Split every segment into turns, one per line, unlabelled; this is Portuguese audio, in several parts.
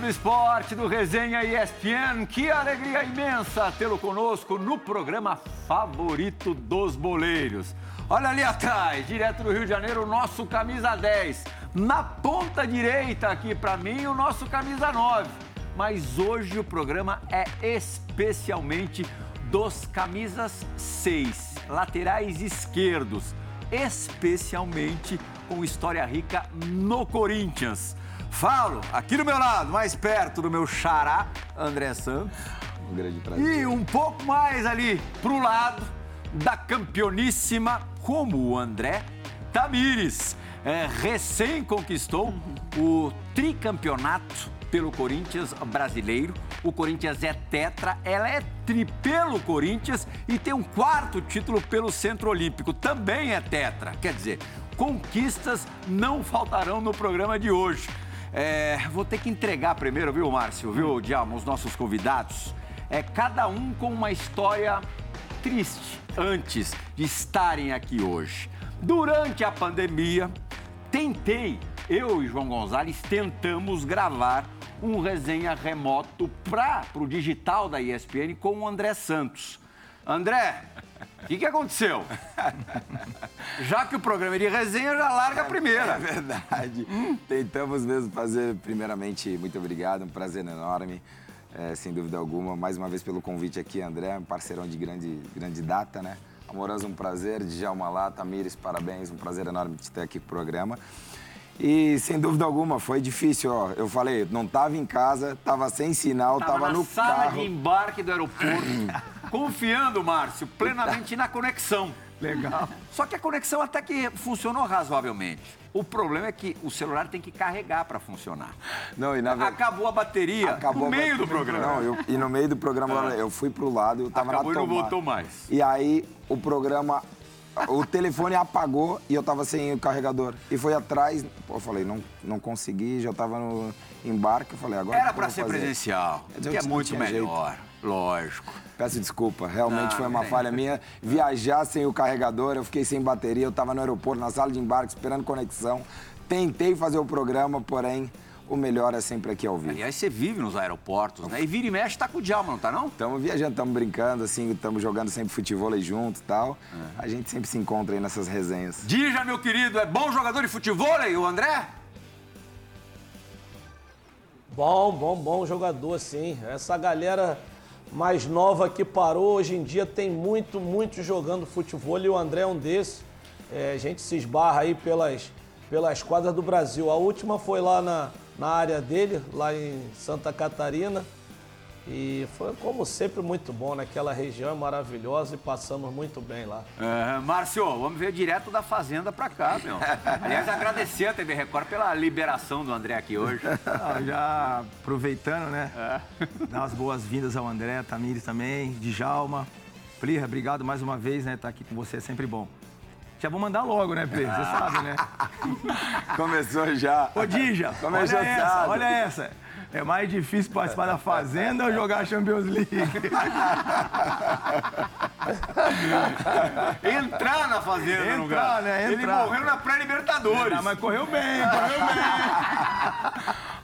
Do esporte do Resenha ESPN. Que alegria imensa tê-lo conosco no programa favorito dos boleiros. Olha ali atrás, direto do Rio de Janeiro, o nosso camisa 10. Na ponta direita aqui para mim, o nosso camisa 9. Mas hoje o programa é especialmente dos camisas 6, laterais esquerdos, especialmente com história rica no Corinthians. Falo aqui do meu lado, mais perto do meu xará, André Santos.
Um grande prazer.
E um pouco mais ali pro lado da campeoníssima, como o André Tamires. É, recém conquistou o tricampeonato pelo Corinthians brasileiro. O Corinthians é tetra, ela é tri pelo Corinthians e tem um quarto título pelo Centro Olímpico. Também é tetra. Quer dizer, conquistas não faltarão no programa de hoje. É, vou ter que entregar primeiro, viu, Márcio, viu, Djalma, os nossos convidados. É cada um com uma história triste antes de estarem aqui hoje. Durante a pandemia, tentei, eu e João Gonzalez tentamos gravar um resenha remoto para o digital da ESPN com o André Santos. André, o que, que aconteceu? Já que o programa é de resenha, já larga a primeira.
É verdade. Tentamos mesmo fazer, primeiramente, muito obrigado, um prazer enorme, é, sem dúvida alguma. Mais uma vez pelo convite aqui, André, um parceirão de grande, grande data, né? Amoroso, um prazer. Djalma lá, Tamires, parabéns, um prazer enorme te ter aqui no programa. E sem dúvida alguma, foi difícil, ó. Eu falei, não estava em casa, estava sem sinal, estava no
sala
carro.
de embarque do aeroporto, confiando, Márcio, plenamente na conexão.
Legal.
Só que a conexão até que funcionou razoavelmente. O problema é que o celular tem que carregar para funcionar.
Não, e na ver-
Acabou a bateria
Acabou
no
a
meio do programa.
Não, eu- e no meio do programa
É.
eu fui pro lado, eu tava
Acabou e
na
não
tomada.
voltou mais.
E aí o programa, o telefone apagou e eu tava sem o carregador. E foi atrás, pô, eu falei, não, não consegui, já tava no embarque, eu falei, agora
Era para ser
fazer?
presencial,
dizer,
que é muito melhor, lógico.
Peço desculpa, realmente
Não,
foi uma falha minha. Viajar sem o carregador, eu fiquei sem bateria, eu tava no aeroporto, na sala de embarque, esperando conexão. Tentei fazer o programa, porém, o melhor é sempre aqui ao vivo.
Aliás, você vive nos aeroportos, né? E vira e mexe tá com o Djalma, não tá não?
Estamos viajando, estamos brincando, assim, estamos jogando sempre futebol aí junto e tal. A gente sempre se encontra aí nessas resenhas.
Dija, meu querido, é bom jogador de futebol aí, o André?
Bom, bom, bom jogador, sim. Essa galera mais nova que parou, hoje em dia tem muito, muito jogando futebol e o André é um desses. É, a gente se esbarra aí pelas, pelas quadras do Brasil. A última foi lá na, na área dele, lá em Santa Catarina. E foi, como sempre, muito bom naquela região maravilhosa e passamos muito bem lá.
É, Márcio, vamos ver direto da Fazenda pra cá, meu. Aliás, agradecer a TV Record pela liberação do André aqui hoje.
Ah, já aproveitando, né?
É.
Dar as boas-vindas ao André, Tamires também, Djalma. Plirra, obrigado mais uma vez, né? Estar aqui com você é sempre bom. Já vou mandar logo, né, Plirra? Você sabe, né?
Começou já.
Ô, Dija,
Começou
olha essa, olha essa. É mais difícil participar da Fazenda ou jogar a Champions League?
Entrar na Fazenda, no
Entrar,
lugar.
né?
Ele
Entrar.
morreu na pré-Libertadores.
Ah, mas correu bem, correu bem.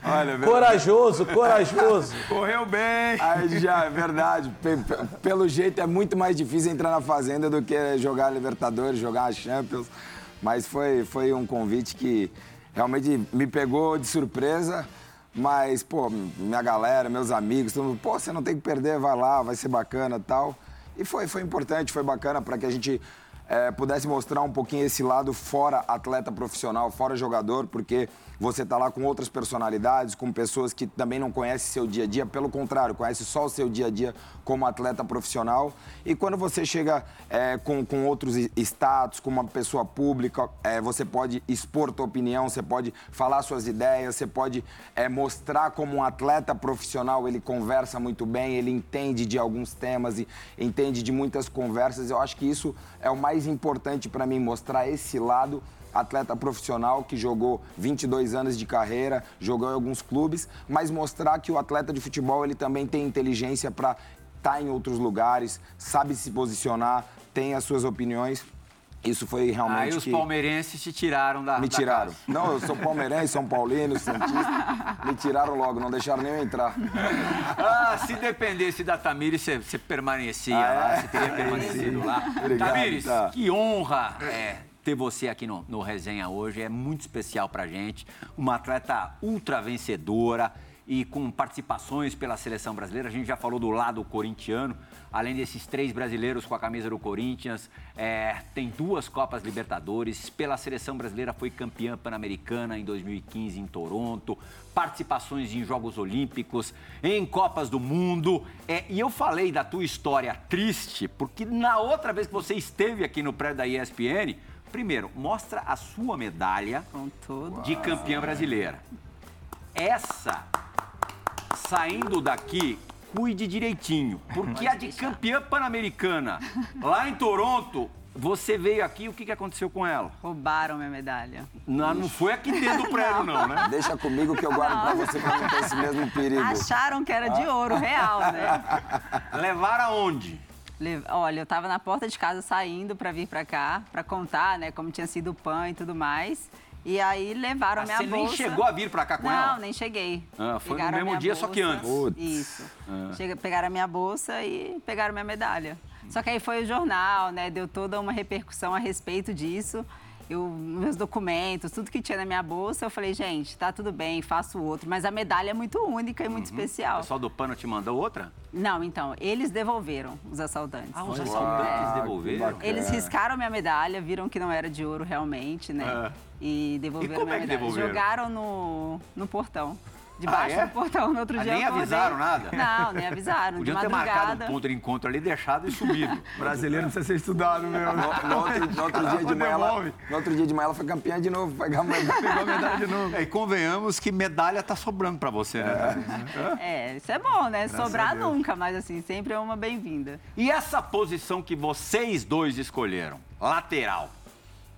Olha.
Corajoso, corajoso.
Correu bem.
Aí já, é verdade. Pe- pe- Pelo jeito é muito mais difícil entrar na Fazenda do que jogar a Libertadores, jogar a Champions. Mas foi, foi um convite que realmente me pegou de surpresa. Mas, pô, minha galera, meus amigos, todo mundo, pô, você não tem que perder, vai lá, vai ser bacana tal. E foi, foi importante, foi bacana para que a gente eh, pudesse mostrar um pouquinho esse lado fora atleta profissional, fora jogador, porque você tá lá com outras personalidades, com pessoas que também não conhecem seu dia a dia, pelo contrário, conhece só o seu dia a dia como atleta profissional. E quando você chega eh, com, com outros status, com uma pessoa pública, eh, você pode expor tua opinião, você pode falar suas ideias, você pode eh, mostrar como um atleta profissional ele conversa muito bem, ele entende de alguns temas e entende de muitas conversas. Eu acho que isso é o mais importante para mim, mostrar esse lado atleta profissional que jogou 22 anos de carreira, jogou em alguns clubes, mas mostrar que o atleta de futebol ele também tem inteligência para estar em outros lugares, sabe se posicionar, tem as suas opiniões. Isso foi realmente.
Aí os
que...
palmeirenses te tiraram da.
Me
da
tiraram.
casa.
Não, eu sou palmeirense, São Paulino, Santista. Me tiraram logo, não deixaram nem eu entrar.
Ah, se dependesse da Tamires, você, você permanecia lá, você teria permanecido lá.
Ah, é? Obrigado,
Tamires,
tá.
que honra é, ter você aqui no, no Resenha hoje. É muito especial pra gente. Uma atleta ultra vencedora e com participações pela seleção brasileira. A gente já falou do lado corintiano. Além desses três brasileiros com a camisa do Corinthians, é, tem duas Copas Libertadores. Pela seleção brasileira foi campeã pan-americana em 2015 em Toronto. Participações em Jogos Olímpicos, em Copas do Mundo. É, e eu falei da tua história triste, porque na outra vez que você esteve aqui no prédio da ESPN, primeiro, mostra a sua medalha de campeã brasileira. Essa, saindo daqui, cuide direitinho, porque a de campeã pan-americana, lá em Toronto, você veio aqui, o que, que aconteceu com ela?
Roubaram minha medalha.
Não, não foi aqui dentro do prédio, não, né?
Deixa comigo que eu guardo pra você pra não ter esse mesmo perigo.
Acharam que era de ouro real, né?
Levaram aonde?
Le- Olha, eu tava na porta de casa saindo para vir para cá, para contar, né, como tinha sido o pan e tudo mais. E aí levaram
Ah,
a minha
você nem
bolsa.
chegou a vir pra cá com
Não,
ela?
nem cheguei.
Ah, foi no
Pegaram a
mesmo
minha
dia, só que antes.
Putz.
Isso.
Ah.
Chega, pegaram a minha bolsa e pegaram minha medalha. Só que aí foi o jornal, né? Deu toda uma repercussão a respeito disso. Eu, meus documentos, tudo que tinha na minha bolsa, eu falei, gente, tá tudo bem, faço outro. Mas a medalha é muito única e muito
O
especial.
pessoal do pano te mandou outra?
Não, então, eles devolveram, os assaltantes.
Ah, os
Uau,
assaltantes devolveram?
Eles riscaram minha medalha, viram que não era de ouro realmente, né?
Ah.
E devolveram
E como
minha
é que
medalha.
devolveram?
Jogaram no, no portão. Debaixo
Ah, é?
do portão, no outro
Ah,
dia.
nem avisaram nada?
Não, nem avisaram.
Podiam ter marcado um ponto de encontro ali, deixado e subido.
Brasileiro precisa ser estudado mesmo.
No, no outro, no outro dia de manhã, ela, no outro dia de manhã ela foi campeã de novo. Pegar a medalha.
Pegou a medalha de novo.
É, e convenhamos que medalha tá sobrando pra você, né?
É, isso é bom, né? Sobrar nunca, mas assim, sempre é uma bem-vinda.
E essa posição que vocês dois escolheram, lateral,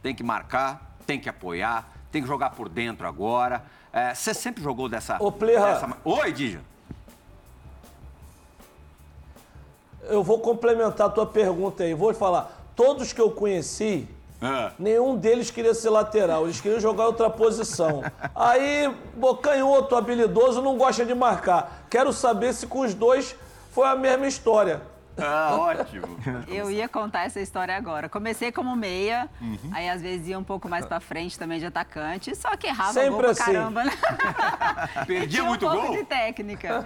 tem que marcar, tem que apoiar, tem que jogar por dentro agora. É, Você sempre jogou dessa.
Ô, Plirra.
dessa Oi, Dija.
Eu vou complementar a tua pergunta aí. Vou falar. Todos que eu conheci,
Ah.
nenhum deles queria ser lateral. Eles queriam jogar outra posição. Aí, bocanhoto, habilidoso, não gosta de marcar. Quero saber se com os dois foi a mesma história.
Ah, ótimo.
Eu ia contar essa história agora. Comecei como meia,
Uhum.
aí às vezes ia um pouco mais pra frente também de atacante, só que errava
Sempre
gol pra
assim.
caramba, né?
Perdia
Tinha
muito
um pouco
gol?
de técnica.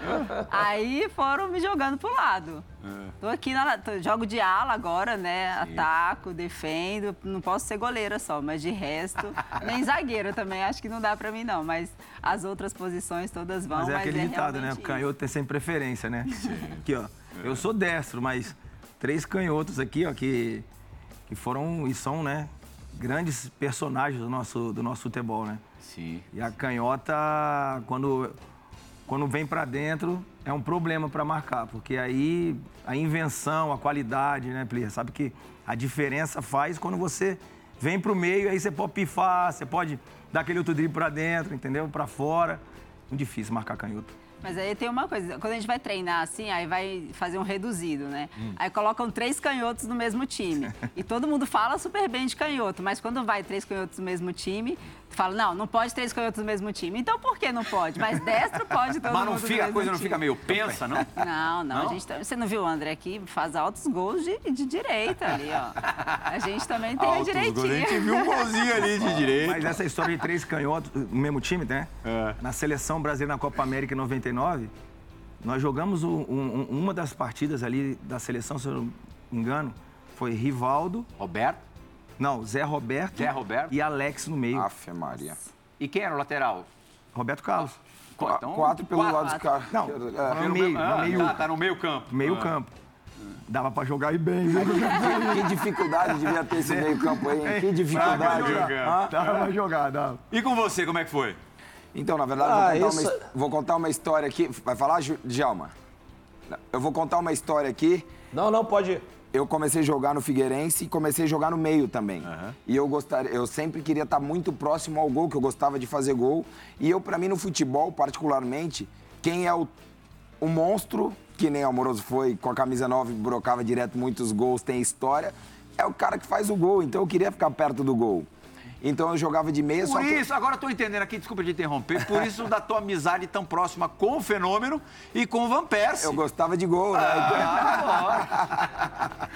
Aí foram me jogando pro lado.
É.
Tô aqui, na, tô- jogo de ala agora, né? Ataco, defendo. Não posso ser goleira só, mas de resto, nem zagueiro também. Acho que não dá pra mim, não. Mas as outras posições todas vão.
Mas
Mas,
é aquele ditado, né? O canhoto tem sempre preferência, né? Aqui, ó. Eu sou destro, mas três canhotos aqui, ó, que, que foram e são, né? Grandes personagens do nosso, do nosso futebol, né?
Sim.
E a canhota, quando, quando vem pra dentro, é um problema pra marcar, porque aí a invenção, a qualidade, né, Plia? Sabe que a diferença faz quando você vem pro meio, aí você pode pifar, você pode dar aquele outro drible pra dentro, entendeu? Pra fora. Muito difícil marcar canhoto.
Mas aí tem uma coisa, quando a gente vai treinar assim, aí vai fazer um reduzido, né? Aí colocam três canhotos no mesmo time. E todo mundo fala super bem de canhoto, mas quando vai três canhotos no mesmo time, fala, não, não pode três canhotos no mesmo time. Então por que não pode? Mas destro pode todo
Mas não fica, a coisa não
time.
fica meio pensa, não?
Não, não,
Não?
A gente tá- você não viu o André aqui? Faz altos gols de, de direita ali, ó. A gente também tem a
Altos gols,
direitinha.
A gente viu um golzinho ali de direito.
Mas essa história de três canhotos no mesmo time, né?
É.
Na seleção brasileira na Copa América em 99, nós jogamos um- um- uma das partidas ali da seleção, se eu não me engano, foi Rivaldo,
Roberto.
Não, Zé Roberto,
Zé Roberto.
e Alex no meio.
Afe Maria.
E quem era o lateral?
Roberto Carlos.
Qu- então,
quatro pelo
quatro.
lado dos caras.
Não,
É.
no meio,
Ah,
no meio,
tá, tá no meio campo.
meio
Ah.
campo. Dava pra jogar e bem, viu?
Que dificuldade devia ter esse meio campo aí, hein? Que dificuldade.
Dava pra jogar, dava.
E com você, como é que foi?
Então, na verdade,
Ah,
vou, contar
isso-
uma, vou contar uma história aqui. Vai falar, Djalma? Eu vou contar uma história aqui.
Não, não, pode ir.
Eu comecei a jogar no Figueirense e comecei a jogar no meio também. E eu gostaria, eu sempre queria estar muito próximo ao gol, que eu gostava de fazer gol. E eu, pra mim, no futebol, particularmente, quem é o, o monstro, que nem o Amoroso foi, com a camisa 9, brocava direto muitos gols, tem história. é o cara que faz o gol, então eu queria ficar perto do gol. Então eu jogava de meia,
Por
só que...
isso, agora eu tô entendendo aqui, desculpa te interromper, por isso da tua amizade tão próxima com o Fenômeno e com o Van Persie.
Eu gostava de gol, né?
Ah,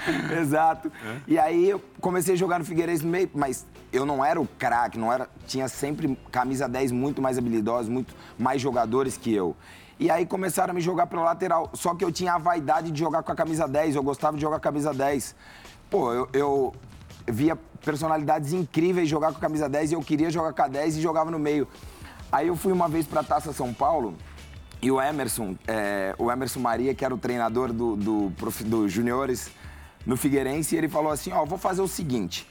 Exato. E aí eu comecei a jogar no Figueirense no meio, mas eu não era o craque, não era, tinha sempre camisa 10 muito mais habilidosos, muito mais jogadores que eu. E aí começaram a me jogar pela lateral. Só que eu tinha a vaidade de jogar com a camisa 10, eu gostava de jogar com a camisa 10. Pô, eu, eu via personalidades incríveis jogar com a camisa 10 e eu queria jogar com a 10 e jogava no meio. Aí eu fui uma vez pra Taça São Paulo e o Emerson, é, o Emerson Maria, que era o treinador do, do, do Juniores no Figueirense, ele falou assim, ó, vou fazer o seguinte,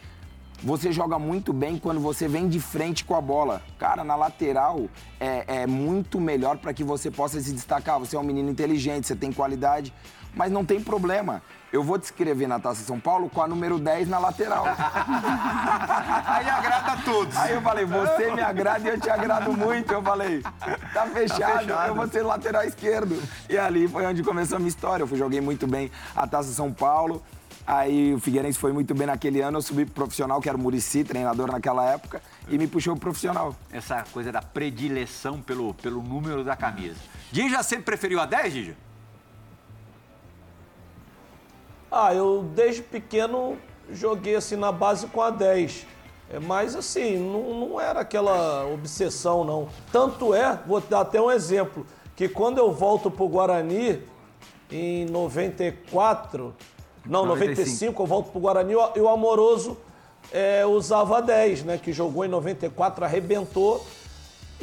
você joga muito bem quando você vem de frente com a bola. Cara, na lateral é, é muito melhor para que você possa se destacar. Você é um menino inteligente, você tem qualidade, mas não tem problema. Eu vou te escrever na Taça São Paulo com a número 10 na lateral.
Aí agrada a todos.
Aí eu falei, você me agrada e eu te agrado muito. Eu falei, tá fechado, eu vou ser lateral esquerdo. E ali foi onde começou a minha história. Eu fui, joguei muito bem a Taça São Paulo. Aí o Figueirense foi muito bem naquele ano. Eu subi pro profissional, que era o Murici, treinador naquela época, e me puxou pro profissional.
Essa coisa da predileção pelo, pelo número da camisa. Dija sempre preferiu a 10, Dija?
Ah, eu desde pequeno joguei assim na base com a 10. É, mas assim, não, não era aquela obsessão, não. Tanto é, vou dar até um exemplo, que quando eu volto pro Guarani, em 94, não, 95,
95
eu volto pro Guarani, e o Amoroso é, usava a 10, né? Que jogou em 94, arrebentou.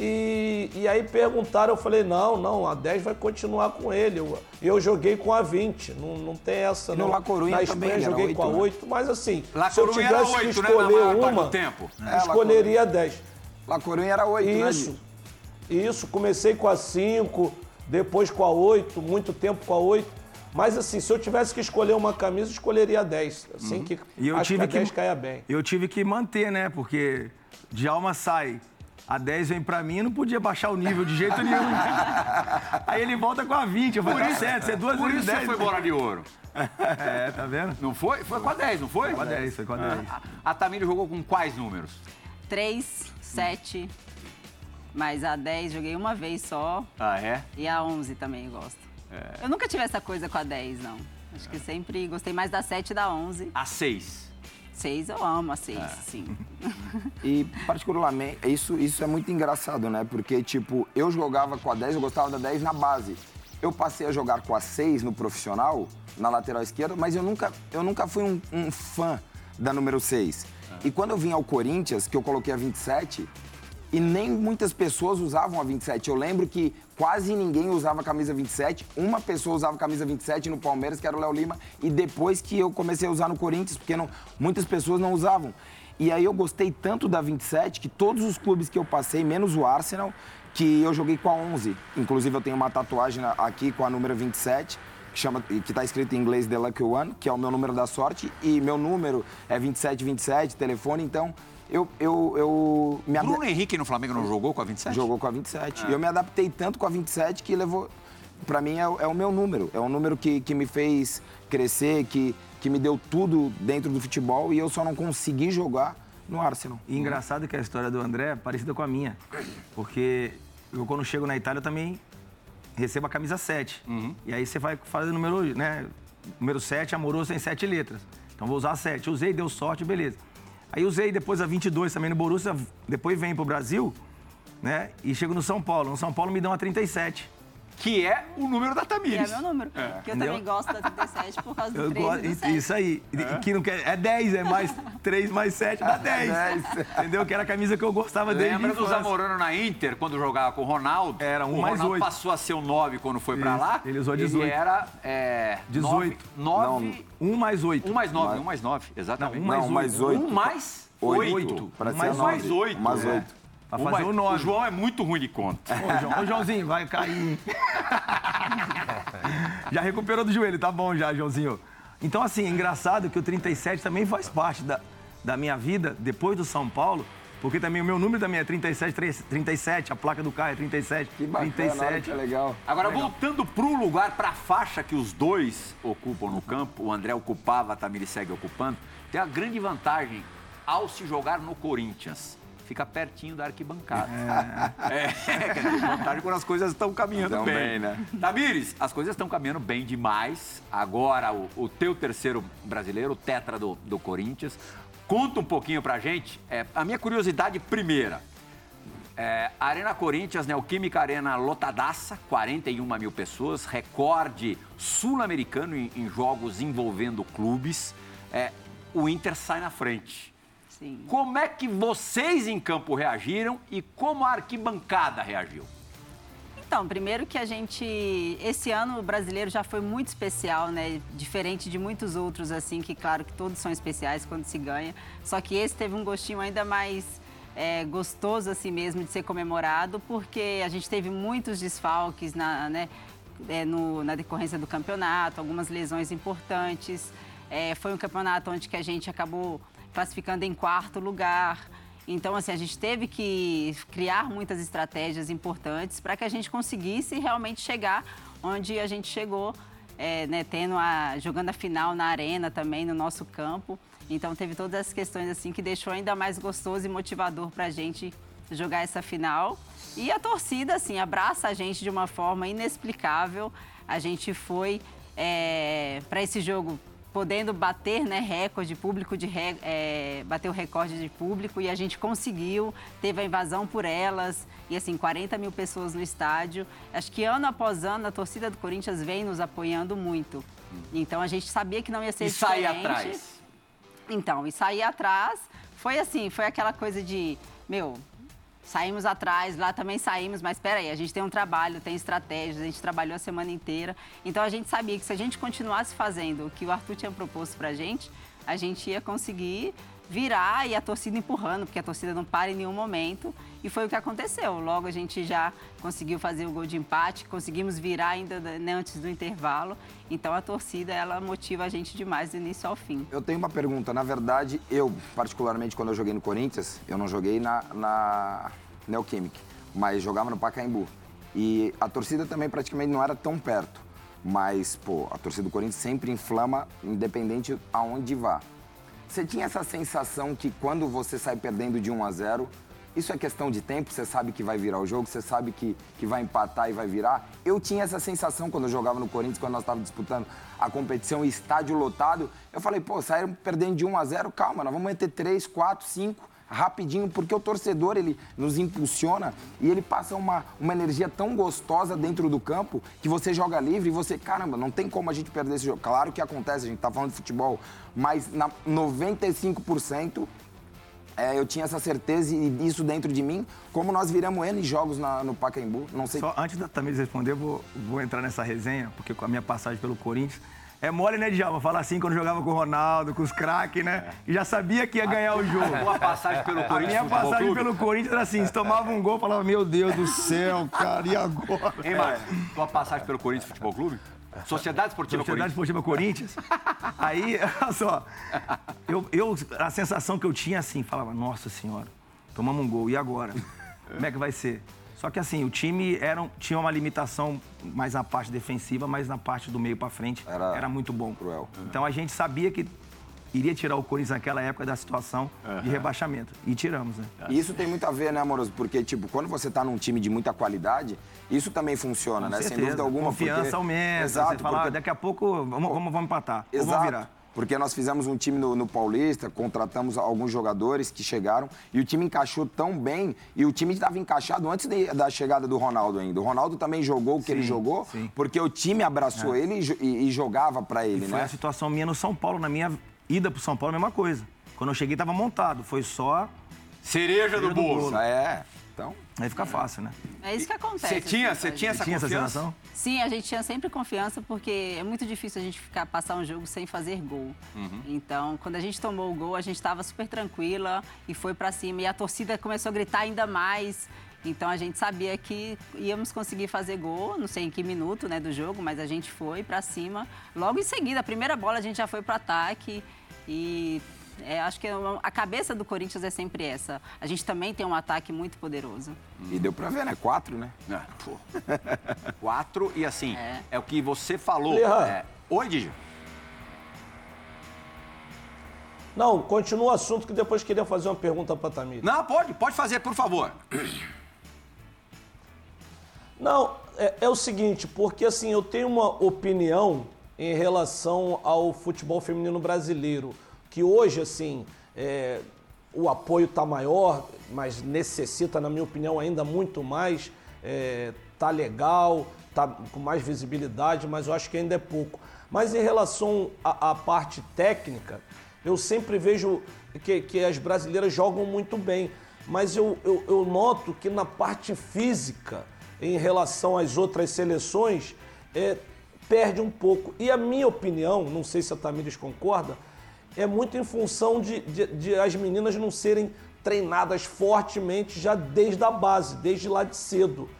E, e aí perguntaram, eu falei, não, não, a 10 vai continuar com ele. Eu, eu joguei com a 20, não, não tem essa.
E
não. Na
também
Espanha
era
joguei
oito,
com a
né?
8, mas assim,
La
se eu tivesse que
oito, né, na
escolher
do
uma,
tempo.
É,
escolheria a 10.
La Coruña era 8, né?
Isso,
Di?
isso, comecei com a 5, depois com a 8, muito tempo com a 8. Mas assim, se eu tivesse que escolher uma camisa, escolheria a 10. Assim que
Uhum. E eu
acho
tive
que a
que
10 caia bem.
Eu tive que manter, né? Porque de alma sai. A 10 vem pra mim, eu não podia baixar o nível de jeito nenhum. Aí ele volta com a 20. Eu falei, tá certo, você é duas
Por
vezes
isso você
10.
foi bola de ouro.
É, tá vendo?
Não foi? Foi com a 10, não foi?
Com a 10, foi com a 10.
A, a Tamires jogou com quais números?
3, 7, mas a 10 joguei uma vez só.
Ah, é?
E a 11 também eu gosto. Eu nunca tive essa coisa com a 10, não. Acho que sempre gostei mais da 7 e da 11.
A 6.
6 eu amo a 6,
É.
sim.
E, particularmente, isso, isso é muito engraçado, né? Porque, tipo, eu jogava com a 10, eu gostava da 10 na base. Eu passei a jogar com a 6 no profissional, na lateral esquerda, mas eu nunca, eu nunca fui um, um fã da número 6. E quando eu vim ao Corinthians, que eu coloquei a 27, e nem muitas pessoas usavam a 27. Eu lembro que quase ninguém usava a camisa 27. Uma pessoa usava a camisa 27 no Palmeiras, que era o Léo Lima, e depois que eu comecei a usar no Corinthians, porque não, muitas pessoas não usavam. E aí eu gostei tanto da 27 que todos os clubes que eu passei, menos o Arsenal, que eu joguei com a 11. Inclusive eu tenho uma tatuagem aqui com a número 27, que chama que tá escrito em inglês The Lucky One, que é o meu número da sorte, e meu número é 2727, telefone, então eu eu eu me
Bruno Henrique no Flamengo não jogou com a 27?
Jogou com a 27. E eu me adaptei tanto com a 27 que levou. Pra mim é, o- é o meu número. É um número que, que me fez crescer, que, que me deu tudo dentro do futebol e eu só não consegui jogar no Arsenal.
E engraçado que a história do André é parecida com a minha. Porque eu, quando chego na Itália, eu também recebo a camisa 7. E aí você vai fazer o número, né? Número 7, amoroso, tem 7 letras. Então vou usar a 7. Usei, deu sorte, beleza. Aí usei depois a 22 também no Borussia, depois vem pro Brasil, né? E chego no São Paulo. No São Paulo me dão a 37.
Que é o número da
Que é
Tamires.
meu número. que eu
Entendeu?
também gosto da 37 por causa do
Eu
3
gosto,
e do
e-
7.
isso aí. E- Que não quer, é 10, é mais 3 mais 7 dá 10. Entendeu? Que era a camisa que eu gostava desde
Lembra do. Zamorano na Inter, quando jogava com o Ronaldo?
Era um
o
mais
Ronaldo
oito.
passou a ser o 9 quando foi pra
Isso,
lá.
ele usou 18.
Ele era é,
18.
9,
1 mais 8.
1 mais 9, 1 mais 9, exatamente.
Não, um mais
Não, mais oito.
1 mais
Oito.
8.
Pra
Um
ser
mais
nove.
8. Mais 8.
Mais
é.
oito.
Pra fazer
mais-
o nove.
O João é muito ruim de conta.
Ô, João, ô, Joãozinho, vai cair. já recuperou do joelho, tá bom já, Joãozinho. Então, assim, é engraçado que o 37 também faz parte da, da minha vida, depois do São Paulo, Porque também o meu número também é 37, 37, a placa do carro é 37,
Que bacana,
37.
que legal.
Agora, voltando pro lugar, pra faixa que os dois ocupam no campo, o André ocupava, a Tamiri segue ocupando, tem a grande vantagem ao se jogar no Corinthians. Fica pertinho da arquibancada. É, quer dizer, vantagem quando as coisas estão caminhando
Tão
bem.
bem, né?
Tamires, as coisas estão caminhando bem demais. Agora, o, o teu terceiro brasileiro, o tetra do, do Corinthians. Conta um pouquinho pra gente. É, a minha curiosidade primeira. É, Arena Corinthians, Neoquímica Arena lotadaça, 41 mil pessoas, recorde sul-americano em, em jogos envolvendo clubes. É, o Inter sai na frente.
Sim.
Como é que vocês em campo reagiram e como a arquibancada reagiu?
Então, primeiro que a gente. Esse ano o brasileiro já foi muito especial, né? Diferente de muitos outros, assim, que claro que todos são especiais quando se ganha. Só que esse teve um gostinho ainda mais é, gostoso, assim mesmo, de ser comemorado, porque a gente teve muitos desfalques na, né, é, no- na decorrência do campeonato, algumas lesões importantes. É, foi um campeonato onde que a gente acabou classificando em quarto lugar. Então, assim, a gente teve que criar muitas estratégias importantes para que a gente conseguisse realmente chegar onde a gente chegou, é, né, tendo a, jogando a final na arena também, no nosso campo. Então, teve todas as questões assim que deixou ainda mais gostoso e motivador para a gente jogar essa final. E a torcida, assim, abraça a gente de uma forma inexplicável. A gente foi para esse jogo podendo bater né, recorde público de re- é, bater o recorde de público e a gente conseguiu teve a invasão por elas e assim 40 mil pessoas no estádio acho que ano após ano a torcida do Corinthians vem nos apoiando muito então a gente sabia que não ia ser
E sair
diferente.
atrás.
Então, e sair atrás foi assim, foi aquela coisa de, meu, saímos atrás, lá também saímos, mas espera aí, a gente tem um trabalho, tem estratégias, a gente trabalhou a semana inteira. Então a gente sabia que se a gente continuasse fazendo o que o Arthur tinha proposto pra gente, a gente ia conseguir virar e a torcida empurrando, porque a torcida não para em nenhum momento. E foi o que aconteceu. Logo a gente já conseguiu fazer o gol de empate, conseguimos virar ainda né, antes do intervalo. Então a torcida, ela motiva a gente demais do início ao fim.
Eu tenho uma pergunta. Na verdade, eu, particularmente, quando eu joguei no Corinthians, eu não joguei na, na Neoquímica, mas jogava no Pacaembu. E a torcida também praticamente não era tão perto. Mas, pô, a torcida do Corinthians sempre inflama, independente aonde vá. Você tinha essa sensação que quando você sai perdendo de 1 a 0, isso é questão de tempo, você sabe que vai virar o jogo, você sabe que, que vai empatar e vai virar. Eu tinha essa sensação quando eu jogava no Corinthians, quando nós estávamos disputando a competição estádio lotado. Eu falei, pô, saíram perdendo de 1 a 0, calma, nós vamos meter 3, 4, 5 rapidinho, porque o torcedor ele nos impulsiona e ele passa uma, uma energia tão gostosa dentro do campo que você joga livre e você, caramba, não tem como a gente perder esse jogo. Claro que acontece, a gente tá falando de futebol, mas na 95% é, eu tinha essa certeza e isso dentro de mim, como nós viramos N jogos na- no Pacaembu. Não sei.
Só antes da Tamires responder, eu vou, vou entrar nessa resenha, porque com a minha passagem pelo Corinthians. É mole, né, Djalma? Falar assim quando jogava com o Ronaldo, com os craques, né? E já sabia que ia ganhar o jogo.
Tua passagem pelo
A
Corinthians
minha
Futebol
passagem pelo Corinthians era assim: se tomava um gol, falava, meu Deus do céu, cara, e agora?
Hein, Marcos? Tua passagem pelo Corinthians Futebol Clube? Sociedade Esportiva
Sociedade
Corinthians.
Esportiva Corinthians. Aí, olha só, eu, eu, a sensação que eu tinha assim, falava, nossa senhora, tomamos um gol, e agora? Como é que vai ser? Só que assim, o time era, tinha uma limitação mais na parte defensiva, mas na parte do meio pra frente
Era
era, muito bom.
cruel.
Então a gente sabia que iria tirar o Corinthians naquela época da situação de rebaixamento. E tiramos, né?
E isso tem muito a ver, né, Amoroso? Porque, tipo, quando você tá num time de muita qualidade, isso também funciona,
Com
né? Sem
certeza.
dúvida alguma.
Confiança
porque...
aumenta.
Exato,
você fala,
porque-
ah, daqui a pouco vamos, vamos, vamos empatar. Ou
Exato.
vamos virar.
Porque nós fizemos um time no, no Paulista, contratamos alguns jogadores que chegaram e o time encaixou tão bem. E o time estava encaixado antes de- da chegada do Ronaldo ainda. O Ronaldo também jogou o que ele
Sim,
jogou,
sim.
porque o time abraçou ele e e, e jogava para ele,
Foi
né?
a situação minha no São Paulo. Na minha ida pro São Paulo, a mesma coisa. Quando eu cheguei, tava montado. Foi só.
Cereja do
do
bolo.
bolo.
É, então.
Aí fica fácil, né?
É isso que acontece.
Você tinha,
assim,
você tinha essa
Tinha essa
confiança?
Sim, a gente tinha sempre confiança porque é muito difícil a gente ficar passar um jogo sem fazer gol. Então, quando a gente tomou o gol, a gente estava super tranquila e foi para cima e a torcida começou a gritar ainda mais. Então a gente sabia que íamos conseguir fazer gol, não sei em que minuto, né, do jogo, mas a gente foi para cima. Logo em seguida, a primeira bola a gente já foi para ataque e É, acho que a cabeça do Corinthians é sempre essa. A gente também tem um ataque muito poderoso.
E deu pra ver, né? Quatro, né?
É, pô. Quatro e assim, é, é o que você falou. É... Oi, Digi.
Não, continua o assunto que depois queria fazer uma pergunta para Tamir.
Não, pode, pode fazer, por favor.
Não, é, é, o seguinte, porque assim, eu tenho uma opinião em relação ao futebol feminino brasileiro, que hoje, assim, é, o apoio está maior, mas necessita, na minha opinião, ainda muito mais. É, tá legal, tá com mais visibilidade, mas eu acho que ainda é pouco. Mas em relação à, parte técnica, eu sempre vejo que, que, as brasileiras jogam muito bem, mas eu, eu, eu noto que na parte física em relação às outras seleções, é, perde um pouco. E a minha opinião, não sei se a Tamires concorda, é muito em função de, de, de, as meninas não serem treinadas fortemente já desde a base, desde lá de cedo.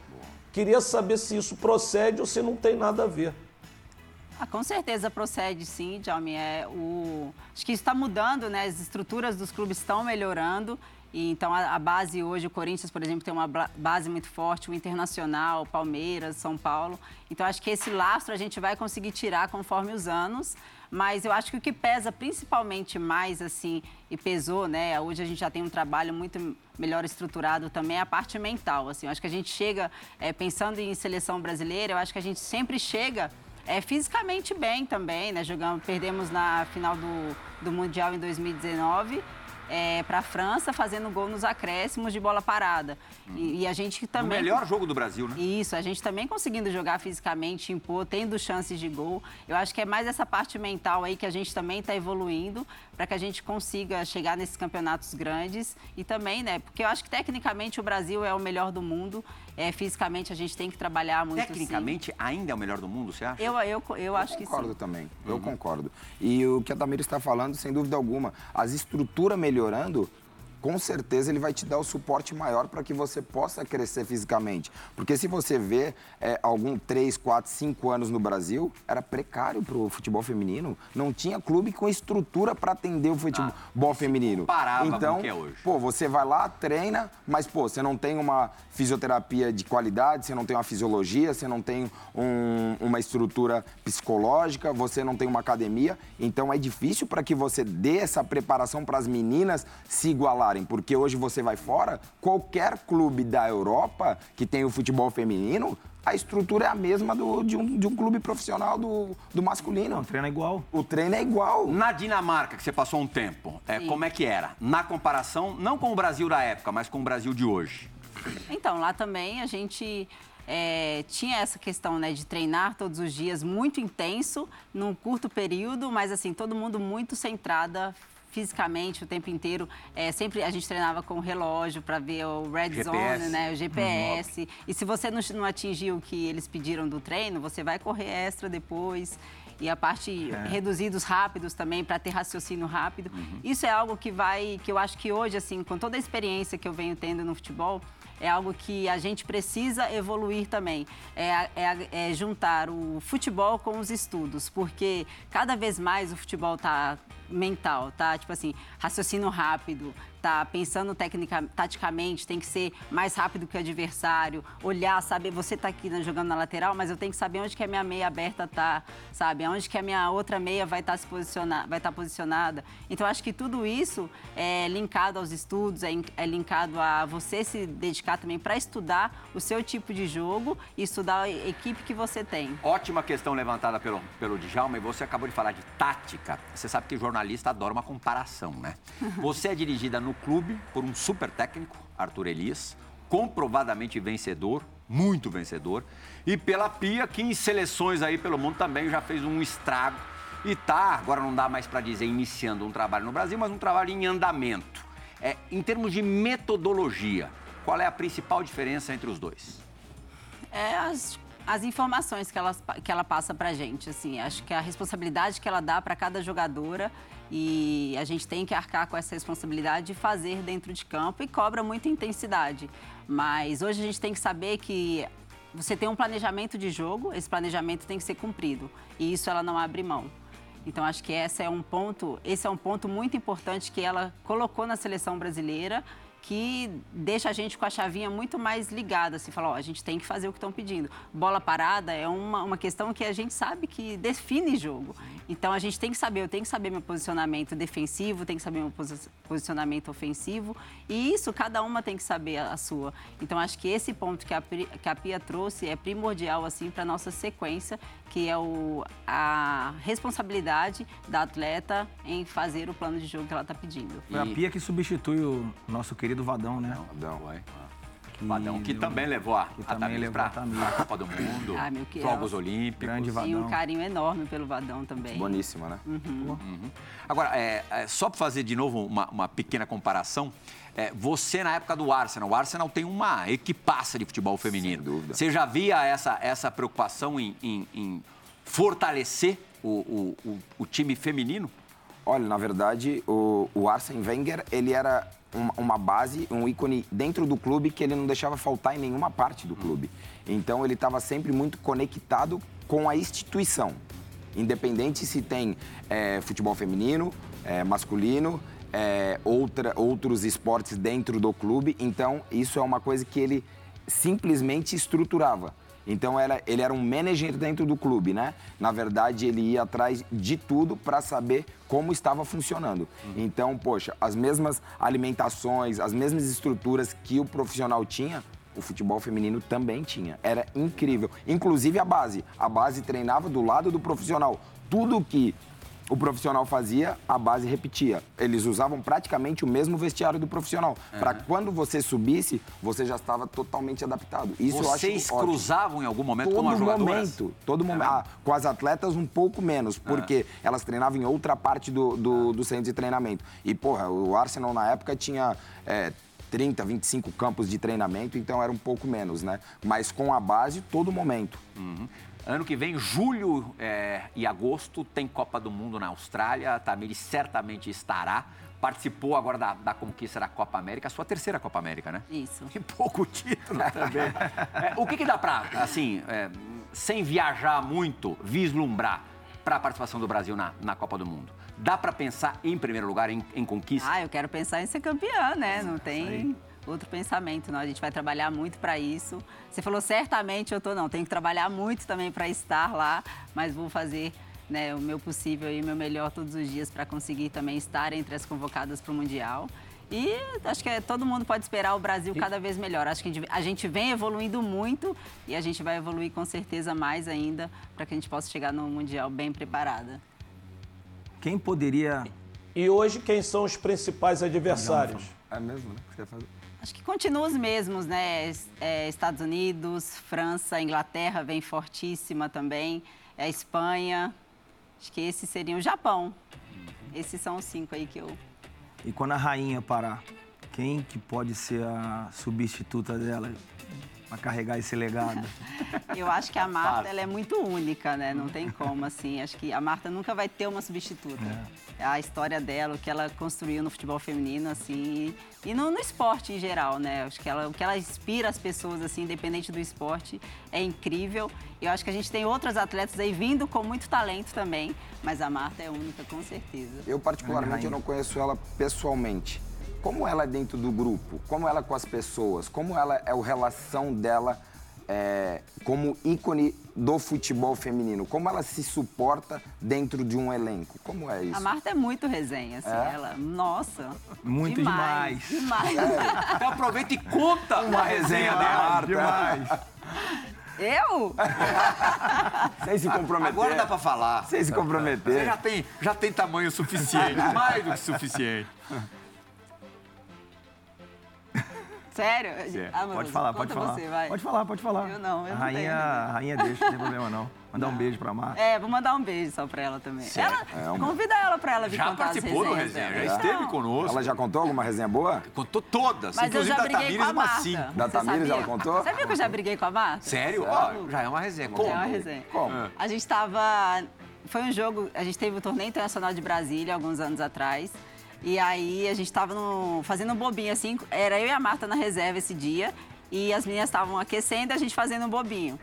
Queria saber se isso procede ou se não tem nada a ver.
Ah, com certeza procede, sim, Jalmi. É, o... Acho que está mudando, né? As estruturas dos clubes estão melhorando. E, então, a, a, base hoje, o Corinthians, por exemplo, tem uma base muito forte, o Internacional, Palmeiras, São Paulo. Então, acho que esse lastro a gente vai conseguir tirar conforme os anos. Mas eu acho que o que pesa principalmente mais, assim, e pesou, né? Hoje a gente já tem um trabalho muito melhor estruturado também, é a parte mental, assim. Eu acho que a gente chega, é, pensando em seleção brasileira, eu acho que a gente sempre chega é, fisicamente bem também, né? Jogamos, perdemos na final do, do Mundial em 2019 é, para a França, fazendo gol nos acréscimos de bola parada. E, e, a gente também.
O melhor jogo do Brasil, né?
Isso, a gente também conseguindo jogar fisicamente, impor, tendo chances de gol. Eu acho que é mais essa parte mental aí que a gente também está evoluindo para que a gente consiga chegar nesses campeonatos grandes e também, né? Porque eu acho que tecnicamente o Brasil é o melhor do mundo. É, fisicamente a gente tem que trabalhar muito.
Tecnicamente
sim.
ainda é o melhor do mundo, você acha?
Eu, eu, eu, eu acho que sim.
Eu concordo também. Eu uhum. concordo. E o que a Tamira está falando, sem dúvida alguma, as estruturas melhorando com certeza ele vai te dar o suporte maior para que você possa crescer fisicamente. Porque se você vê é, algum 3, 4, 5 anos no Brasil, era precário para o futebol feminino. Não tinha clube com estrutura para atender o futebol ah, feminino.
Parava
então,
é hoje.
pô, você vai lá, treina, mas pô, você não tem uma fisioterapia de qualidade, você não tem uma fisiologia, você não tem um, uma estrutura psicológica, você não tem uma academia. Então é difícil para que você dê essa preparação para as meninas se igualar porque hoje você vai fora, qualquer clube da Europa que tem o futebol feminino, a estrutura é a mesma do, de, um, de um clube profissional do, do masculino.
O treino é igual.
O treino é igual.
Na Dinamarca, que você passou um tempo, é, como é que era? Na comparação, não com o Brasil da época, mas com o Brasil de hoje.
Então, lá também a gente é, tinha essa questão né, de treinar todos os dias muito intenso, num curto período, mas assim, todo mundo muito centrada fisicamente o tempo inteiro. É, sempre a gente treinava com o relógio para ver o red GPS. zone, né, o GPS. Uhum. E se você não, não atingir o que eles pediram do treino, você vai correr extra depois e a parte é. reduzidos rápidos também para ter raciocínio rápido. Uhum. Isso é algo que vai, que eu acho que hoje assim, com toda a experiência que eu venho tendo no futebol, é algo que a gente precisa evoluir também. É, é, é juntar o futebol com os estudos, porque cada vez mais o futebol está mental, tá? Tipo assim, raciocínio rápido, tá pensando tecnica, taticamente, tem que ser mais rápido que o adversário, olhar, saber, você tá aqui né, jogando na lateral, mas eu tenho que saber onde que a minha meia aberta tá, sabe? Onde que a minha outra meia vai estar tá se posicionar, vai estar tá posicionada. Então acho que tudo isso é linkado aos estudos, é, é linkado a você se dedicar também para estudar o seu tipo de jogo e estudar a equipe que você tem.
Ótima questão levantada pelo pelo Djalma e você acabou de falar de tática. Você sabe que jornalista adora uma comparação, né? Você é dirigida no clube por um super técnico, Arthur Elias, comprovadamente vencedor, muito vencedor, e pela Pia, que em seleções aí pelo mundo também já fez um estrago e tá, agora não dá mais para dizer iniciando um trabalho no Brasil, mas um trabalho em andamento. É, em termos de metodologia, qual é a principal diferença entre os dois?
É as, as informações que ela, que ela passa para gente, assim, acho que a responsabilidade que ela dá para cada jogadora e a gente tem que arcar com essa responsabilidade de fazer dentro de campo e cobra muita intensidade. Mas hoje a gente tem que saber que você tem um planejamento de jogo, esse planejamento tem que ser cumprido e isso ela não abre mão. Então acho que esse é um ponto, esse é um ponto muito importante que ela colocou na seleção brasileira que deixa a gente com a chavinha muito mais ligada, assim, falar, ó, a gente tem que fazer o que estão pedindo. Bola parada é uma, uma questão que a gente sabe que define jogo. Então a gente tem que saber, eu tenho que saber meu posicionamento defensivo, tem que saber meu posi posicionamento ofensivo, e isso cada uma tem que saber a, a sua. Então acho que esse ponto que a, que a Pia trouxe é primordial assim para nossa sequência, que é o, a responsabilidade da atleta em fazer o plano de jogo que ela está pedindo.
Foi a Pia que substitui o nosso querido Vadão, né?
Vadão, vai. Que Vadão, que também levou a,
que a também levou
pra,
a
Copa do Mundo,
ah, meu que
Jogos Olímpicos.
Grande Vadão.
E um carinho enorme pelo Vadão também.
Boníssima, né?
Uhum.
Uhum. Agora, é, é, só para fazer de novo uma, uma pequena comparação, é, você na época do Arsenal, o Arsenal tem uma equipaça de futebol feminino.
Sem dúvida.
Você já via essa, essa preocupação em, em, em fortalecer o, o, o, o, time feminino?
Olha, na verdade, o, o Arsene Wenger, ele era uma, uma, base, um ícone dentro do clube que ele não deixava faltar em nenhuma parte do clube. Então, ele estava sempre muito conectado com a instituição. Independente se tem é, futebol feminino, é, masculino, é, outra, outros esportes dentro do clube. Então, isso é uma coisa que ele simplesmente estruturava. Então era, ele era um manager dentro do clube, né? Na verdade, ele ia atrás de tudo para saber como estava funcionando. Uhum. Então, poxa, as mesmas alimentações, as mesmas estruturas que o profissional tinha, o futebol feminino também tinha. Era incrível. Inclusive a base. A base treinava do lado do profissional. Tudo que o profissional fazia, a base repetia. Eles usavam praticamente o mesmo vestiário do profissional. Uhum. Para quando você subisse, você já estava totalmente adaptado. Isso
Vocês cruzavam em algum momento
todo
com as
momento, todo momento. Ah, com as atletas um pouco menos, porque elas treinavam em outra parte do, do, do, centro de treinamento. E, porra, o Arsenal na época tinha... É, 30, 25 campos de treinamento, então era um pouco menos, né? Mas com a base, todo momento.
Uhum. Ano que vem, julho é, e agosto, tem Copa do Mundo na Austrália. A Tamiri certamente estará. Participou agora da, da, conquista da Copa América, sua terceira Copa América, né?
Isso.
Que pouco título também. é, o que, que dá para, assim, é, sem viajar muito, vislumbrar para a participação do Brasil na, na Copa do Mundo? Dá para pensar, em primeiro lugar, em, em, conquista?
Ah, eu quero pensar em ser campeã, né? Não tem outro pensamento, não. A gente vai trabalhar muito para isso. Você falou certamente, eu tô não, tenho que trabalhar muito também para estar lá, mas vou fazer né, o meu possível e o meu melhor todos os dias para conseguir também estar entre as convocadas para o Mundial. E acho que todo mundo pode esperar o Brasil cada vez melhor. Acho que a gente vem evoluindo muito e a gente vai evoluir com certeza mais ainda para que a gente possa chegar no Mundial bem preparada.
Quem poderia.
E hoje, quem são os principais adversários?
É mesmo, né?
Acho que continua os mesmos, né? É, Estados Unidos, França, Inglaterra vem fortíssima também, é, Espanha. Acho que esses seriam o Japão. Esses são os cinco aí que eu.
E quando a rainha parar, quem que pode ser a substituta dela? para carregar esse legado?
Eu acho que a Marta ela é muito única, né? Não tem como, assim. Acho que a Marta nunca vai ter uma substituta. É. A história dela, o que ela construiu no futebol feminino, assim, e no, no esporte em geral, né? Acho que ela, o que ela inspira as pessoas, assim, independente do esporte, é incrível. E eu acho que a gente tem outras atletas aí vindo com muito talento também, mas a Marta é única, com certeza.
Eu, particularmente, eu não conheço ela pessoalmente como ela é dentro do grupo, como ela é com as pessoas, como ela é a relação dela é, como ícone do futebol feminino, como ela se suporta dentro de um elenco, como é isso?
A Marta é muito resenha, assim, é? ela, nossa,
muito demais,
demais.
demais. É. Então aproveita e conta uma resenha da Marta.
Demais.
Eu?
Sem se comprometer.
Agora dá pra falar.
Sem se comprometer.
Você já tem, já tem tamanho suficiente, mais do que suficiente.
Sério?
Ah, pode falar, pode falar.
Você, vai.
Pode falar, pode falar.
Eu não, eu
a
não
rainha,
tenho.
A rainha deixa, não tem problema não. Mandar um beijo pra Marta.
É, vou mandar um beijo só pra ela também. Ela,
É uma-
Convida ela pra ela vir
Já
contar as
participou do
resenhas
resenha, já esteve
Não,
conosco.
Ela já contou alguma resenha boa?
Contou todas,
Mas eu
inclusive
já
da
briguei
Tamires,
com a
umas
Marta.
cinco.
Da Tamires ela contou?
Sabia que eu já briguei com a Marta?
Sério? Ó, já é uma resenha. Como?
É uma resenha.
Como?
A gente tava... Foi um jogo... A gente teve o Torneio Internacional de Brasília, alguns anos atrás. E aí, a gente tava no, fazendo um bobinho, assim. Era eu e a Marta na reserva esse dia. E as meninas estavam aquecendo e a gente fazendo um bobinho.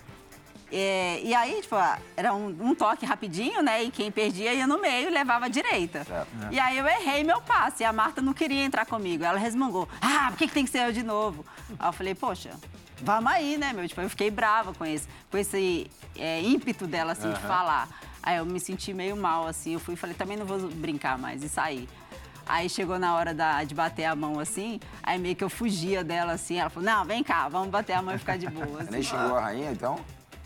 É, e aí, tipo, era um, um, toque rapidinho, né? E quem perdia ia no meio e levava à direita. Certo. E aí eu errei meu passe. E a Marta não queria entrar comigo. Ela resmungou: Ah, por que, que tem que ser eu de novo? Aí eu falei, poxa, vamos aí, né, meu? Tipo, eu fiquei brava com esse, com esse é, ímpeto dela, assim, uhum. de falar. Aí eu me senti meio mal, assim. Eu fui e falei, também não vou brincar mais e sair. Aí chegou na hora da, de bater a mão assim, aí meio que eu fugia dela assim. Ela falou: Não, vem cá, vamos bater a mão e ficar de boa. Assim.
Nem xingou a rainha então?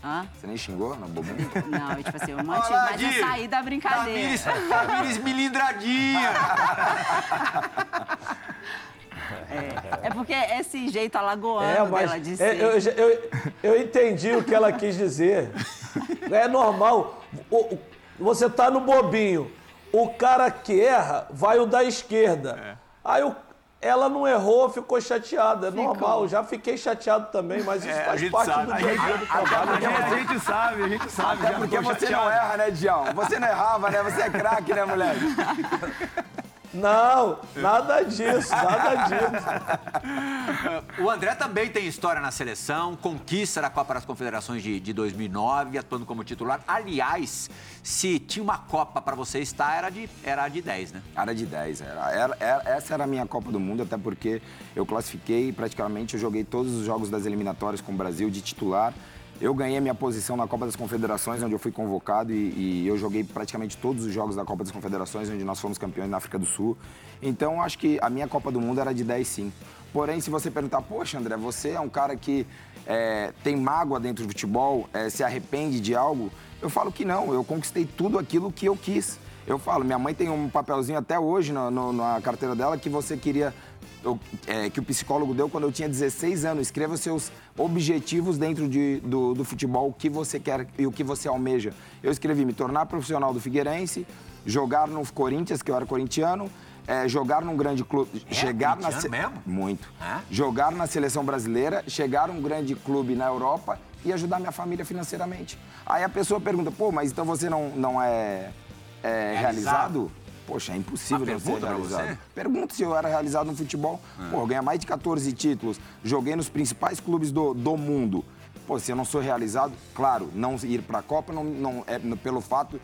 Hã? Você nem xingou no bobinho?
Não, tipo assim, eu mantive, Olá, mas eu saí da brincadeira.
Tamires, milindradinha!
É, é, porque esse jeito alagoano é, mas dela de ser...
Eu, eu, eu, entendi o que ela quis dizer. É normal. Você tá no bobinho. O cara que erra vai o da esquerda. É. Aí o ela não errou, ficou chateada. É normal, já fiquei chateado também, mas isso é, faz parte sabe. do dia a dia do trabalho.
A gente sabe, a gente sabe.
Até porque você chateado. não erra, né, Dião? Você não errava, né? Você é craque, né, moleque?
Não, nada disso, nada disso.
o André também tem história na seleção, conquista da Copa das Confederações de, de 2009, atuando como titular. Aliás, se tinha uma Copa para você estar, era de, era de 10, né?
Era de 10, era, era, era, essa era a minha Copa do Mundo, até porque eu classifiquei praticamente, eu joguei todos os jogos das eliminatórias com o Brasil de titular. Eu ganhei minha posição na Copa das Confederações, onde eu fui convocado e, e, eu joguei praticamente todos os jogos da Copa das Confederações, onde nós fomos campeões na África do Sul. Então, acho que a minha Copa do Mundo era de 10 sim. Porém, se você perguntar, poxa, André, você é um cara que é, tem mágoa dentro do futebol, é, se arrepende de algo, eu falo que não, eu conquistei tudo aquilo que eu quis. Eu falo, minha mãe tem um papelzinho até hoje no, na carteira dela que você queria é, que o psicólogo deu quando eu tinha 16 anos. Escreva seus objetivos dentro de, do, do, futebol, o que você quer e o que você almeja. Eu escrevi me tornar profissional do Figueirense, jogar no Corinthians, que eu era corintiano, é, jogar num grande clube,
é,
chegar
na mesmo?
muito, é? jogar na seleção brasileira, chegar num grande clube na Europa e ajudar minha família financeiramente. Aí a pessoa pergunta, pô, mas então você não, não é, é realizado? Poxa, é impossível não ser realizado. Pergunta se eu era realizado no futebol. É. Pô, eu ganhei mais de 14 títulos, joguei nos principais clubes do, do mundo. Pô, se eu não sou realizado, claro, não ir para a Copa não, não é pelo fato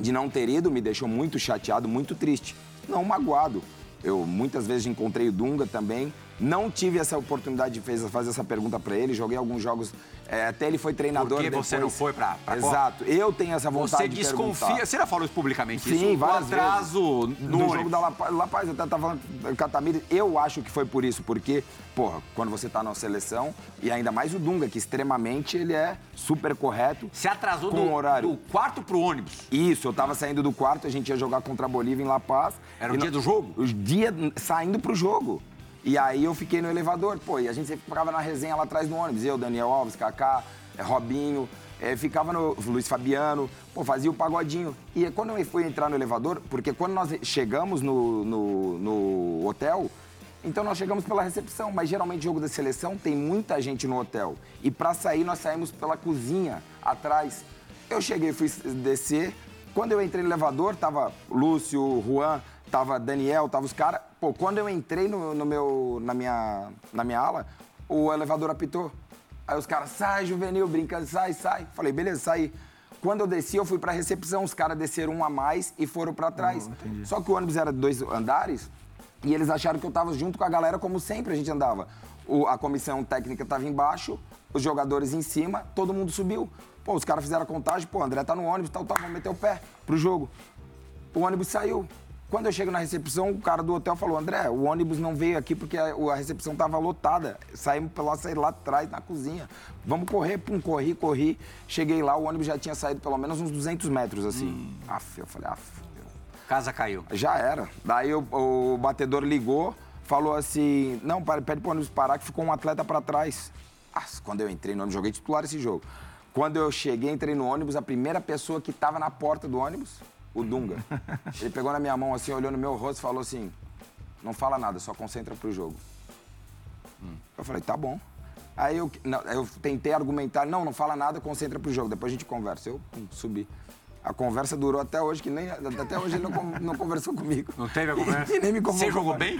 de não ter ido me deixou muito chateado, muito triste. Não magoado. Eu muitas vezes encontrei o Dunga também, não tive essa oportunidade de fazer essa pergunta para ele. Joguei alguns jogos. É, até ele foi treinador. Por
que você não foi para
Exato.
Copa?
Eu tenho essa vontade
você desconfia,
de perguntar.
Você já falou isso publicamente?
Sim,
isso,
várias
o atraso
vezes. no, no jogo da La Paz. La Paz, eu até estava falando. Eu acho que foi por isso, porque, porra, quando você está na seleção, e ainda mais o Dunga, que extremamente ele é super correto.
Você atrasou do, horário. do quarto pro ônibus?
Isso, eu estava saindo do quarto, a gente ia jogar contra a Bolívia em La Paz.
Era o dia do jogo?
O dia saindo pro jogo. E aí eu fiquei no elevador, pô, e a gente ficava na resenha lá atrás do ônibus. Eu, Daniel Alves, Kaká, eh, Robinho, é, ficava no Luiz Fabiano, pô, fazia o pagodinho. E quando eu fui entrar no elevador, porque quando nós chegamos no, no, no hotel, então nós chegamos pela recepção, mas geralmente jogo da seleção tem muita gente no hotel. E para sair nós saímos pela cozinha atrás. Eu cheguei, fui descer. Quando eu entrei no elevador, tava Lúcio, Juan, tava Daniel, tava os caras. Pô, quando eu entrei no, no, meu, na, minha, na minha ala, o elevador apitou. Aí os caras, sai, juvenil, brincando, sai, sai. Falei, beleza, sai. Quando eu desci, eu fui pra recepção, os caras desceram um a mais e foram para trás. Oh, Só que o ônibus era de dois andares e eles acharam que eu tava junto com a galera, como sempre a gente andava. O, a comissão técnica tava embaixo, os jogadores em cima, todo mundo subiu. Pô, os caras fizeram a contagem, pô, André tá no ônibus, tal, tal, vamos meter o pé pro jogo. O ônibus saiu. Quando eu chego na recepção, o cara do hotel falou: André, o ônibus não veio aqui porque a, a recepção estava lotada. Saímos pela sair lá atrás, na cozinha. Vamos correr, pum, corri, corri. Cheguei lá, o ônibus já tinha saído pelo menos uns 200 metros assim. Hum. Aff, eu falei: af.
Casa caiu.
Já era. Daí o, o batedor ligou, falou assim: não, pede pro ônibus parar que ficou um atleta para trás. Ah, quando eu entrei no ônibus, joguei titular esse jogo. Quando eu cheguei, entrei no ônibus, a primeira pessoa que estava na porta do ônibus o Dunga. Ele pegou na minha mão assim, olhou no meu rosto e falou assim: Não fala nada, só concentra pro jogo. Hum. Eu falei: Tá bom. Aí eu, não, eu tentei argumentar: Não, não fala nada, concentra pro jogo, depois a gente conversa. Eu pum, subi. A conversa durou até hoje, que nem. Até hoje ele não, não conversou comigo.
Não teve a conversa?
E nem me
Você jogou bem?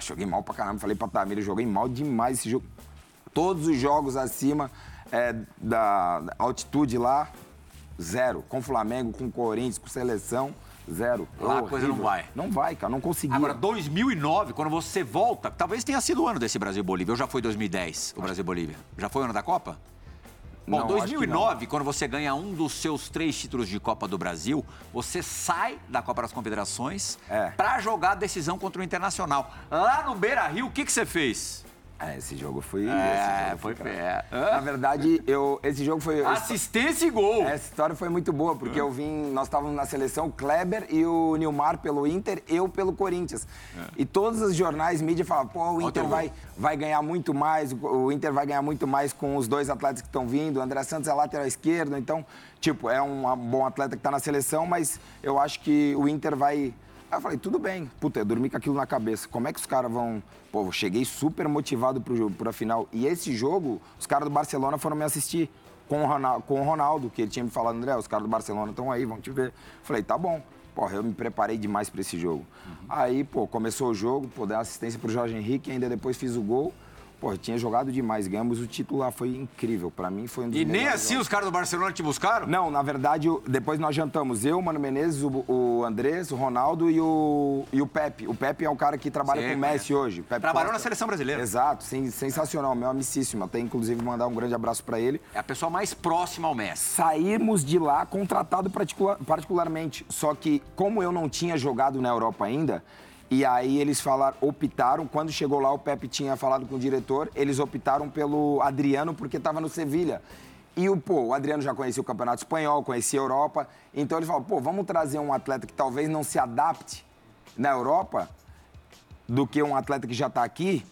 Joguei mal pra caramba. Falei pra Tamir, joguei mal demais esse jogo. Todos os jogos acima é, da altitude lá, zero. Com Flamengo, com Corinthians, com seleção, zero.
Lá a coisa não vai.
Não vai, cara, não consegui.
Agora, 2009, quando você volta, talvez tenha sido o ano desse Brasil e Bolívia. Ou já foi 2010, o Brasil e Bolívia? Já foi o ano da Copa? Bom,
Não, acho que
2009, quando você ganha um dos seus três títulos de Copa do Brasil, você sai da Copa das Confederações
É.
pra jogar a decisão contra o Internacional. Lá no Beira Rio, o que, que você fez?
É, esse jogo foi.
É,
esse jogo
foi pé.
Na verdade, eu, esse jogo foi.
Assistência e gol.
Essa história foi muito boa, porque eu vim, nós estávamos na seleção, Kleber e o Nilmar pelo Inter, eu pelo Corinthians. E todos os jornais, mídia falavam, pô, o Inter vai, vai ganhar muito mais, o- o Inter vai ganhar muito mais com os dois atletas que estão vindo, o André Santos é lateral esquerdo, então, tipo, é um bom atleta que está na seleção, mas eu acho que o Inter vai... Aí eu falei, tudo bem. Puta, eu dormi com aquilo na cabeça. Como é que os caras vão... Pô, eu cheguei super motivado pro jogo, pra final. E esse jogo, os caras do Barcelona foram me assistir com o, Ronaldo, com o Ronaldo, que ele tinha me falado, André, os caras do Barcelona estão aí, vão te ver. Falei, tá bom. Porra, eu me preparei demais pra esse jogo. Aí, pô, começou o jogo, pô, dei assistência pro Jorge Henrique, ainda depois fiz o gol. Pô, tinha jogado demais, ganhamos o título lá, foi incrível. Pra mim foi um dos
E nem assim
jogos.
os caras do Barcelona te buscaram?
Não, na verdade, depois nós jantamos. Eu, Mano Menezes, o, o Andrés, o Ronaldo e o, e o Pepe. O Pepe é o cara que trabalha
Sei,
com o Messi hoje. Pepe
Trabalhou
Costa.
na seleção brasileira.
Exato, sen- sensacional, meu amicíssimo. Até inclusive mandar um grande abraço pra ele.
É a pessoa mais próxima ao Messi.
Saímos de lá contratado particular- particularmente. Só que, como eu não tinha jogado na Europa ainda, e aí eles falaram, optaram, quando chegou lá, o Pepe tinha falado com o diretor, eles optaram pelo Adriano porque estava no Sevilha. E o, pô, o Adriano já conhecia o Campeonato Espanhol, conhecia a Europa. Então ele falou, pô, vamos trazer um atleta que talvez não se adapte na Europa do que um atleta que já está aqui.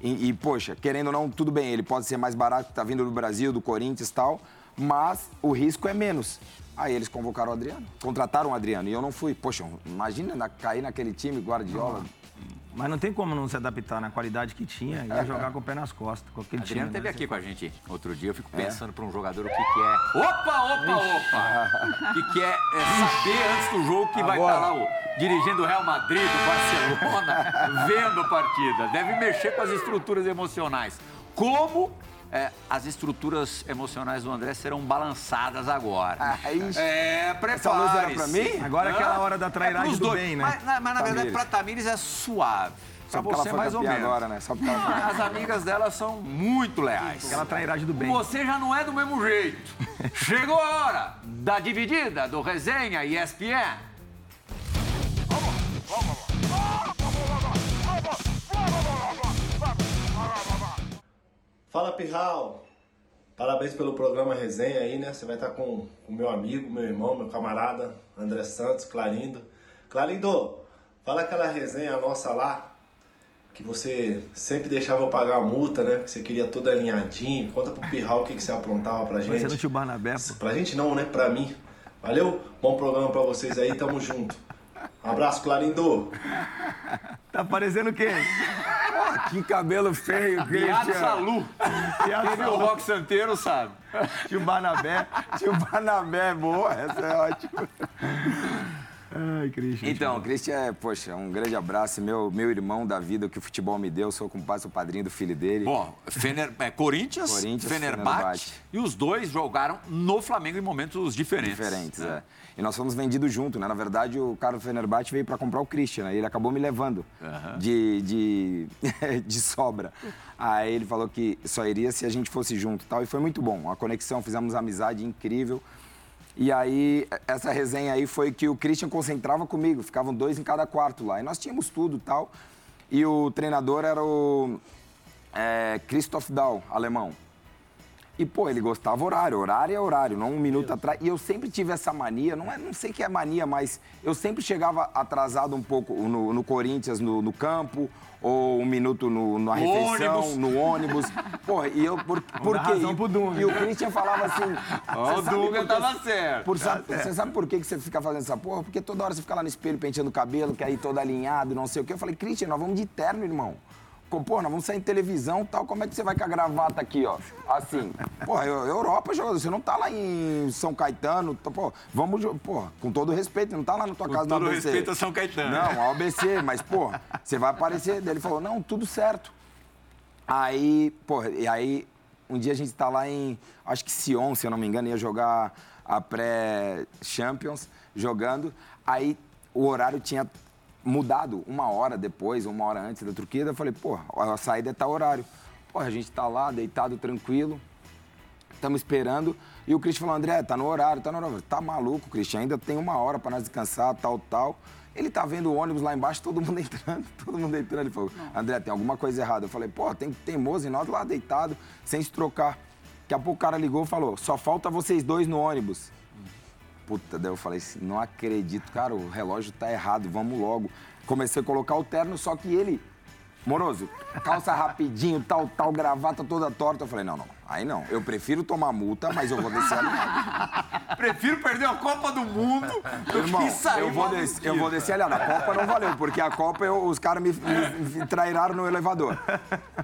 E, e, poxa, querendo ou não, tudo bem, ele pode ser mais barato, que tá vindo do Brasil, do Corinthians e tal, mas o risco é menos. Aí eles convocaram o Adriano, contrataram o Adriano, e eu não fui. Poxa, imagina na- cair naquele time, Guardiola.
Mas não tem como não se adaptar na qualidade que tinha e jogar com o pé nas costas, com aquele
Adriano
time.
esteve
né?
aqui com a gente outro dia. Eu fico pensando para um jogador o que, que é. Opa, opa, opa! O que, que é, é saber antes do jogo que vai estar
Agora.
lá o, dirigindo o Real Madrid, o Barcelona, vendo a partida. Deve mexer com as estruturas emocionais. Como é, as estruturas emocionais do André serão balançadas agora?
Ah, ixi.
é,
Essa luz era pra mim?
Agora é aquela hora da trairagem
pros
do
dois.
bem, né?
Mas, na- mas, na verdade, pra Tamires é suave. Pra
Só ela
você, mais ou menos.
agora, né? Só porque ela foi
As amigas dela são muito leais.
Aquela trairagem do bem.
Você já não é do mesmo jeito. Chegou a hora da dividida do Resenha e ESPN.
Fala Pirral! Parabéns pelo programa Resenha aí, né? Você vai estar com o meu amigo, meu irmão, meu camarada, André Santos, Clarindo. Clarindo, fala aquela resenha nossa lá, que você sempre deixava eu pagar a multa, né? Que você queria tudo alinhadinho. Conta pro Pirral o que, que você aprontava pra
Vai ser no
gente.
tio Barnabé.
Pra gente não, né? Pra mim. Valeu? Bom programa pra vocês aí, tamo junto. Um abraço, Clarindo!
Tá parecendo quem?
Que cabelo feio,
Piado
Christian.
Salu. Quem viu o Rock Santeiro sabe.
Tio Barnabé.
Tio Banabé, boa, essa é ótima.
Ai, Cristian.
Então, Christian, é, poxa, um grande abraço. Meu, meu irmão da vida, o que o futebol me deu. Sou compadre, sou padrinho do filho dele.
Bom, Fener, é, Corinthians,
Corinthians,
Fenerbahçe,
Fenerbahçe.
e os dois jogaram no Flamengo em momentos diferentes.
diferentes, é. E nós fomos vendidos junto, né? Na verdade, o cara do Fenerbahçe veio para comprar o Christian, né? E ele acabou me levando de, de, de sobra. Aí ele falou que só iria se a gente fosse junto e tal. E foi muito bom. A conexão, fizemos amizade incrível. E aí, essa resenha aí foi que o Christian concentrava comigo. Ficavam dois em cada quarto lá. E nós tínhamos tudo e tal. E o treinador era o é, Christoph Dahl, alemão. E, pô, ele gostava horário. Horário é horário, não um minuto atrás. E eu sempre tive essa mania, não, é, não sei que é mania, mas eu sempre chegava atrasado um pouco no, no Corinthians, no, no campo, ou um minuto no, na refeição,
ônibus.
no ônibus. Pô, e eu, por, por quê? E-. E o Christian falava assim...
Ó,
"Você
o Dunga
que-
tava certo."
por sabe- Você sabe por que que você fica fazendo essa porra? Porque toda hora você fica lá no espelho penteando o cabelo, quer ir todo alinhado, não sei o quê. Eu falei, Christian, nós vamos de terno, irmão. Pô, nós vamos sair em televisão e tal, como é que você vai com a gravata aqui, ó? Assim. Porra, eu- Europa, você não tá lá em São Caetano, pô, vamos, porra, com todo respeito, não tá lá na tua
Com
casa
todo
no ABC.
respeito a São Caetano.
Não, a ABC, mas, porra, você vai aparecer. Daí ele falou, não, tudo certo. Aí, porra, e aí, um dia a gente tá lá em, acho que Sion, se eu não me engano, ia jogar a pré-Champions, jogando. Aí o horário tinha mudado uma hora depois, uma hora antes da Turquia. Eu falei, pô, a saída é tal horário. Pô, a gente tá lá, deitado, tranquilo, estamos esperando. E o Christian falou, André, tá no horário, tá no horário. Tá maluco, Christian, ainda tem uma hora para nós descansar, tal, tal. Ele tá vendo o ônibus lá embaixo, todo mundo entrando, todo mundo entrando. Ele falou, André, tem alguma coisa errada. Eu falei, pô, tem teimoso e nós lá deitado, sem se trocar. Daqui a pouco o cara ligou e falou, só falta vocês dois no ônibus. Puta, daí eu falei assim, não acredito, cara, o relógio tá errado, vamos logo. Comecei a colocar o terno, só que ele, moroso, calça rapidinho, tal, tal, gravata toda torta. Eu falei, não, não, aí não. Eu prefiro tomar multa, mas eu vou descer alinhado.
Prefiro perder a Copa do Mundo do
Irmão,
que sair
eu vou, descer, eu vou descer alinhado. A Copa não valeu, porque a Copa eu- os caras me, me, me trairaram no elevador.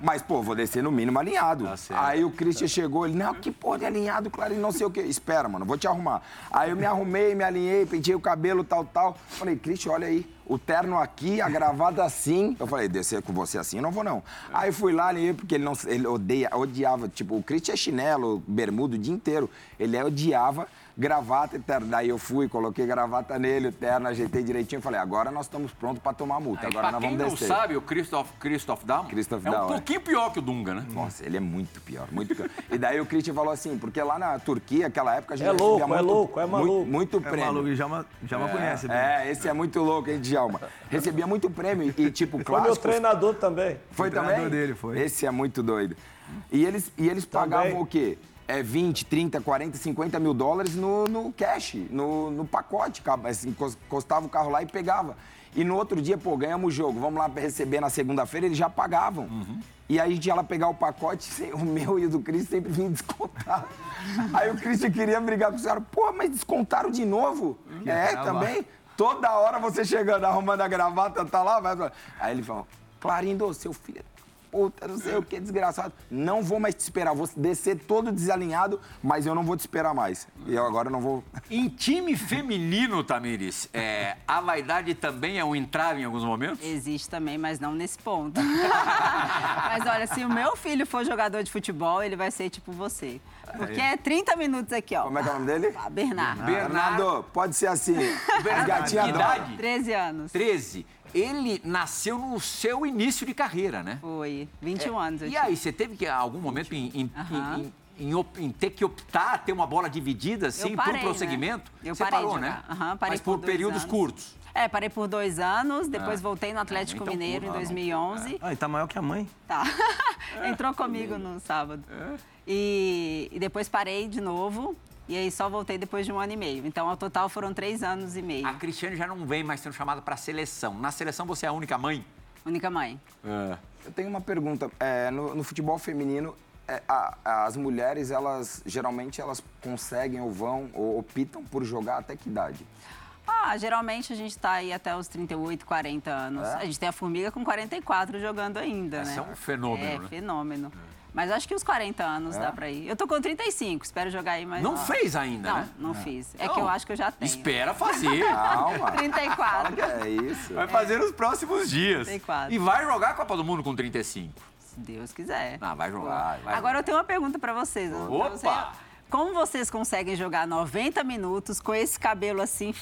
Mas, pô, vou descer no mínimo alinhado.
Tá.
Aí o Christian chegou, ele, não, que porra de alinhado, claro, não sei o quê. Espera, mano, vou te arrumar. Aí eu me arrumei, me alinhei, pentei o cabelo, tal, tal. Falei, Christian, olha aí, o terno aqui, a gravata assim. Eu falei, descer com você assim, eu não vou não. Aí fui lá, porque ele não ele odeia, odiava, tipo, o Christian é chinelo, bermuda o dia inteiro. Ele odiava gravata e terno. Daí eu fui, coloquei gravata nele, o terno, ajeitei direitinho. Falei, agora nós estamos prontos pra tomar multa. Agora
pra
nós
quem
vamos
não
descer.
sabe, o Christoph, Christoph Daum
Christoph
é um
Daum, é.
pouquinho pior que o Dunga, né?
Nossa, ele é muito pior, muito pior. E daí o Christian falou assim, porque lá na Turquia, aquela época, a gente
É
recebia
louco, é
muito,
louco, é
muito-
maluco.
Muito,
É
prêmio.
maluco, já, ma- já me conhece. né?
É, esse é muito louco, hein, Djalma? Recebia muito prêmio e, tipo,
Foi meu treinador também.
Foi
O treinador
também?
dele, foi.
Esse é muito doido. E eles, e eles pagavam
Também.
o quê? É 20, 30, 40, 50 mil dólares no, no cash, no, no pacote. Assim, cos- encostava o carro lá e pegava. E no outro dia, pô, ganhamos o jogo, vamos lá receber na segunda-feira, eles já pagavam. E aí a gente ia lá pegar o pacote, o meu e o do Cris sempre vinha descontar. Aí o Christian queria brigar com o senhor, pô, mas descontaram de novo? É,
tá lá.
também? Toda hora você chegando, arrumando a gravata, tá lá, vai. Aí ele falou, Clarindo, seu filho, puta, não sei o que, desgraçado. Não vou mais te esperar, vou descer todo desalinhado, mas eu não vou te esperar mais. E eu agora não vou...
Em time feminino, Tamires, é, a vaidade também é um entrave em alguns momentos?
Existe também, mas não nesse ponto. mas olha, se o meu filho for jogador de futebol, ele vai ser tipo você. Porque é 30 minutos aqui, ó.
Como é que é o nome dele?
Ah, Bernardo.
Bernardo, pode ser assim. As
Bernardo,
adoram.
idade?
13 anos.
13. Ele nasceu no seu início de carreira, né?
Foi. 21 anos. eu
E aí, você teve que, algum momento, em, em- em- em op- em ter que optar, ter uma bola dividida, assim,
parei,
por prosseguimento?
né? Eu
você
parei de
parou, né?
Parei
Mas por,
por
períodos
anos.
curtos.
É, parei por dois anos, depois
Ah.
voltei no Atlético
então
Mineiro em
ah, não.
2011.
Ah, ele tá maior que a mãe.
Tá. Entrou comigo no sábado.
É.
E, e depois parei de novo. E aí só voltei depois de um ano e meio. Então, ao total, foram três anos e meio.
A Cristiane já não vem mais sendo chamada para seleção. Na seleção, você é a única mãe?
Única mãe.
Eu tenho uma pergunta. É, no, no futebol feminino, é, a- as mulheres, elas geralmente elas conseguem ou vão ou optam por jogar até que idade?
Ah, geralmente a gente tá aí até os 38, 40 anos.
É?
A gente tem a Formiga com 44 jogando ainda,
Esse
né?
é um fenômeno,
É,
né?
fenômeno. Mas acho que os 40 anos dá pra ir. Eu tô com 35, espero jogar aí mais
Não
lá.
fez ainda,
Não,
né?
não fiz. É
Não.
que eu acho que eu já tenho.
Espera fazer.
Calma.
34.
É isso.
Vai fazer nos próximos dias.
34.
E vai jogar a Copa do Mundo com 35.
Se Deus quiser.
Ah, vai jogar. vai
Agora eu tenho uma pergunta pra vocês. pra
Opa!
você. Como vocês conseguem jogar 90 minutos com esse cabelo assim?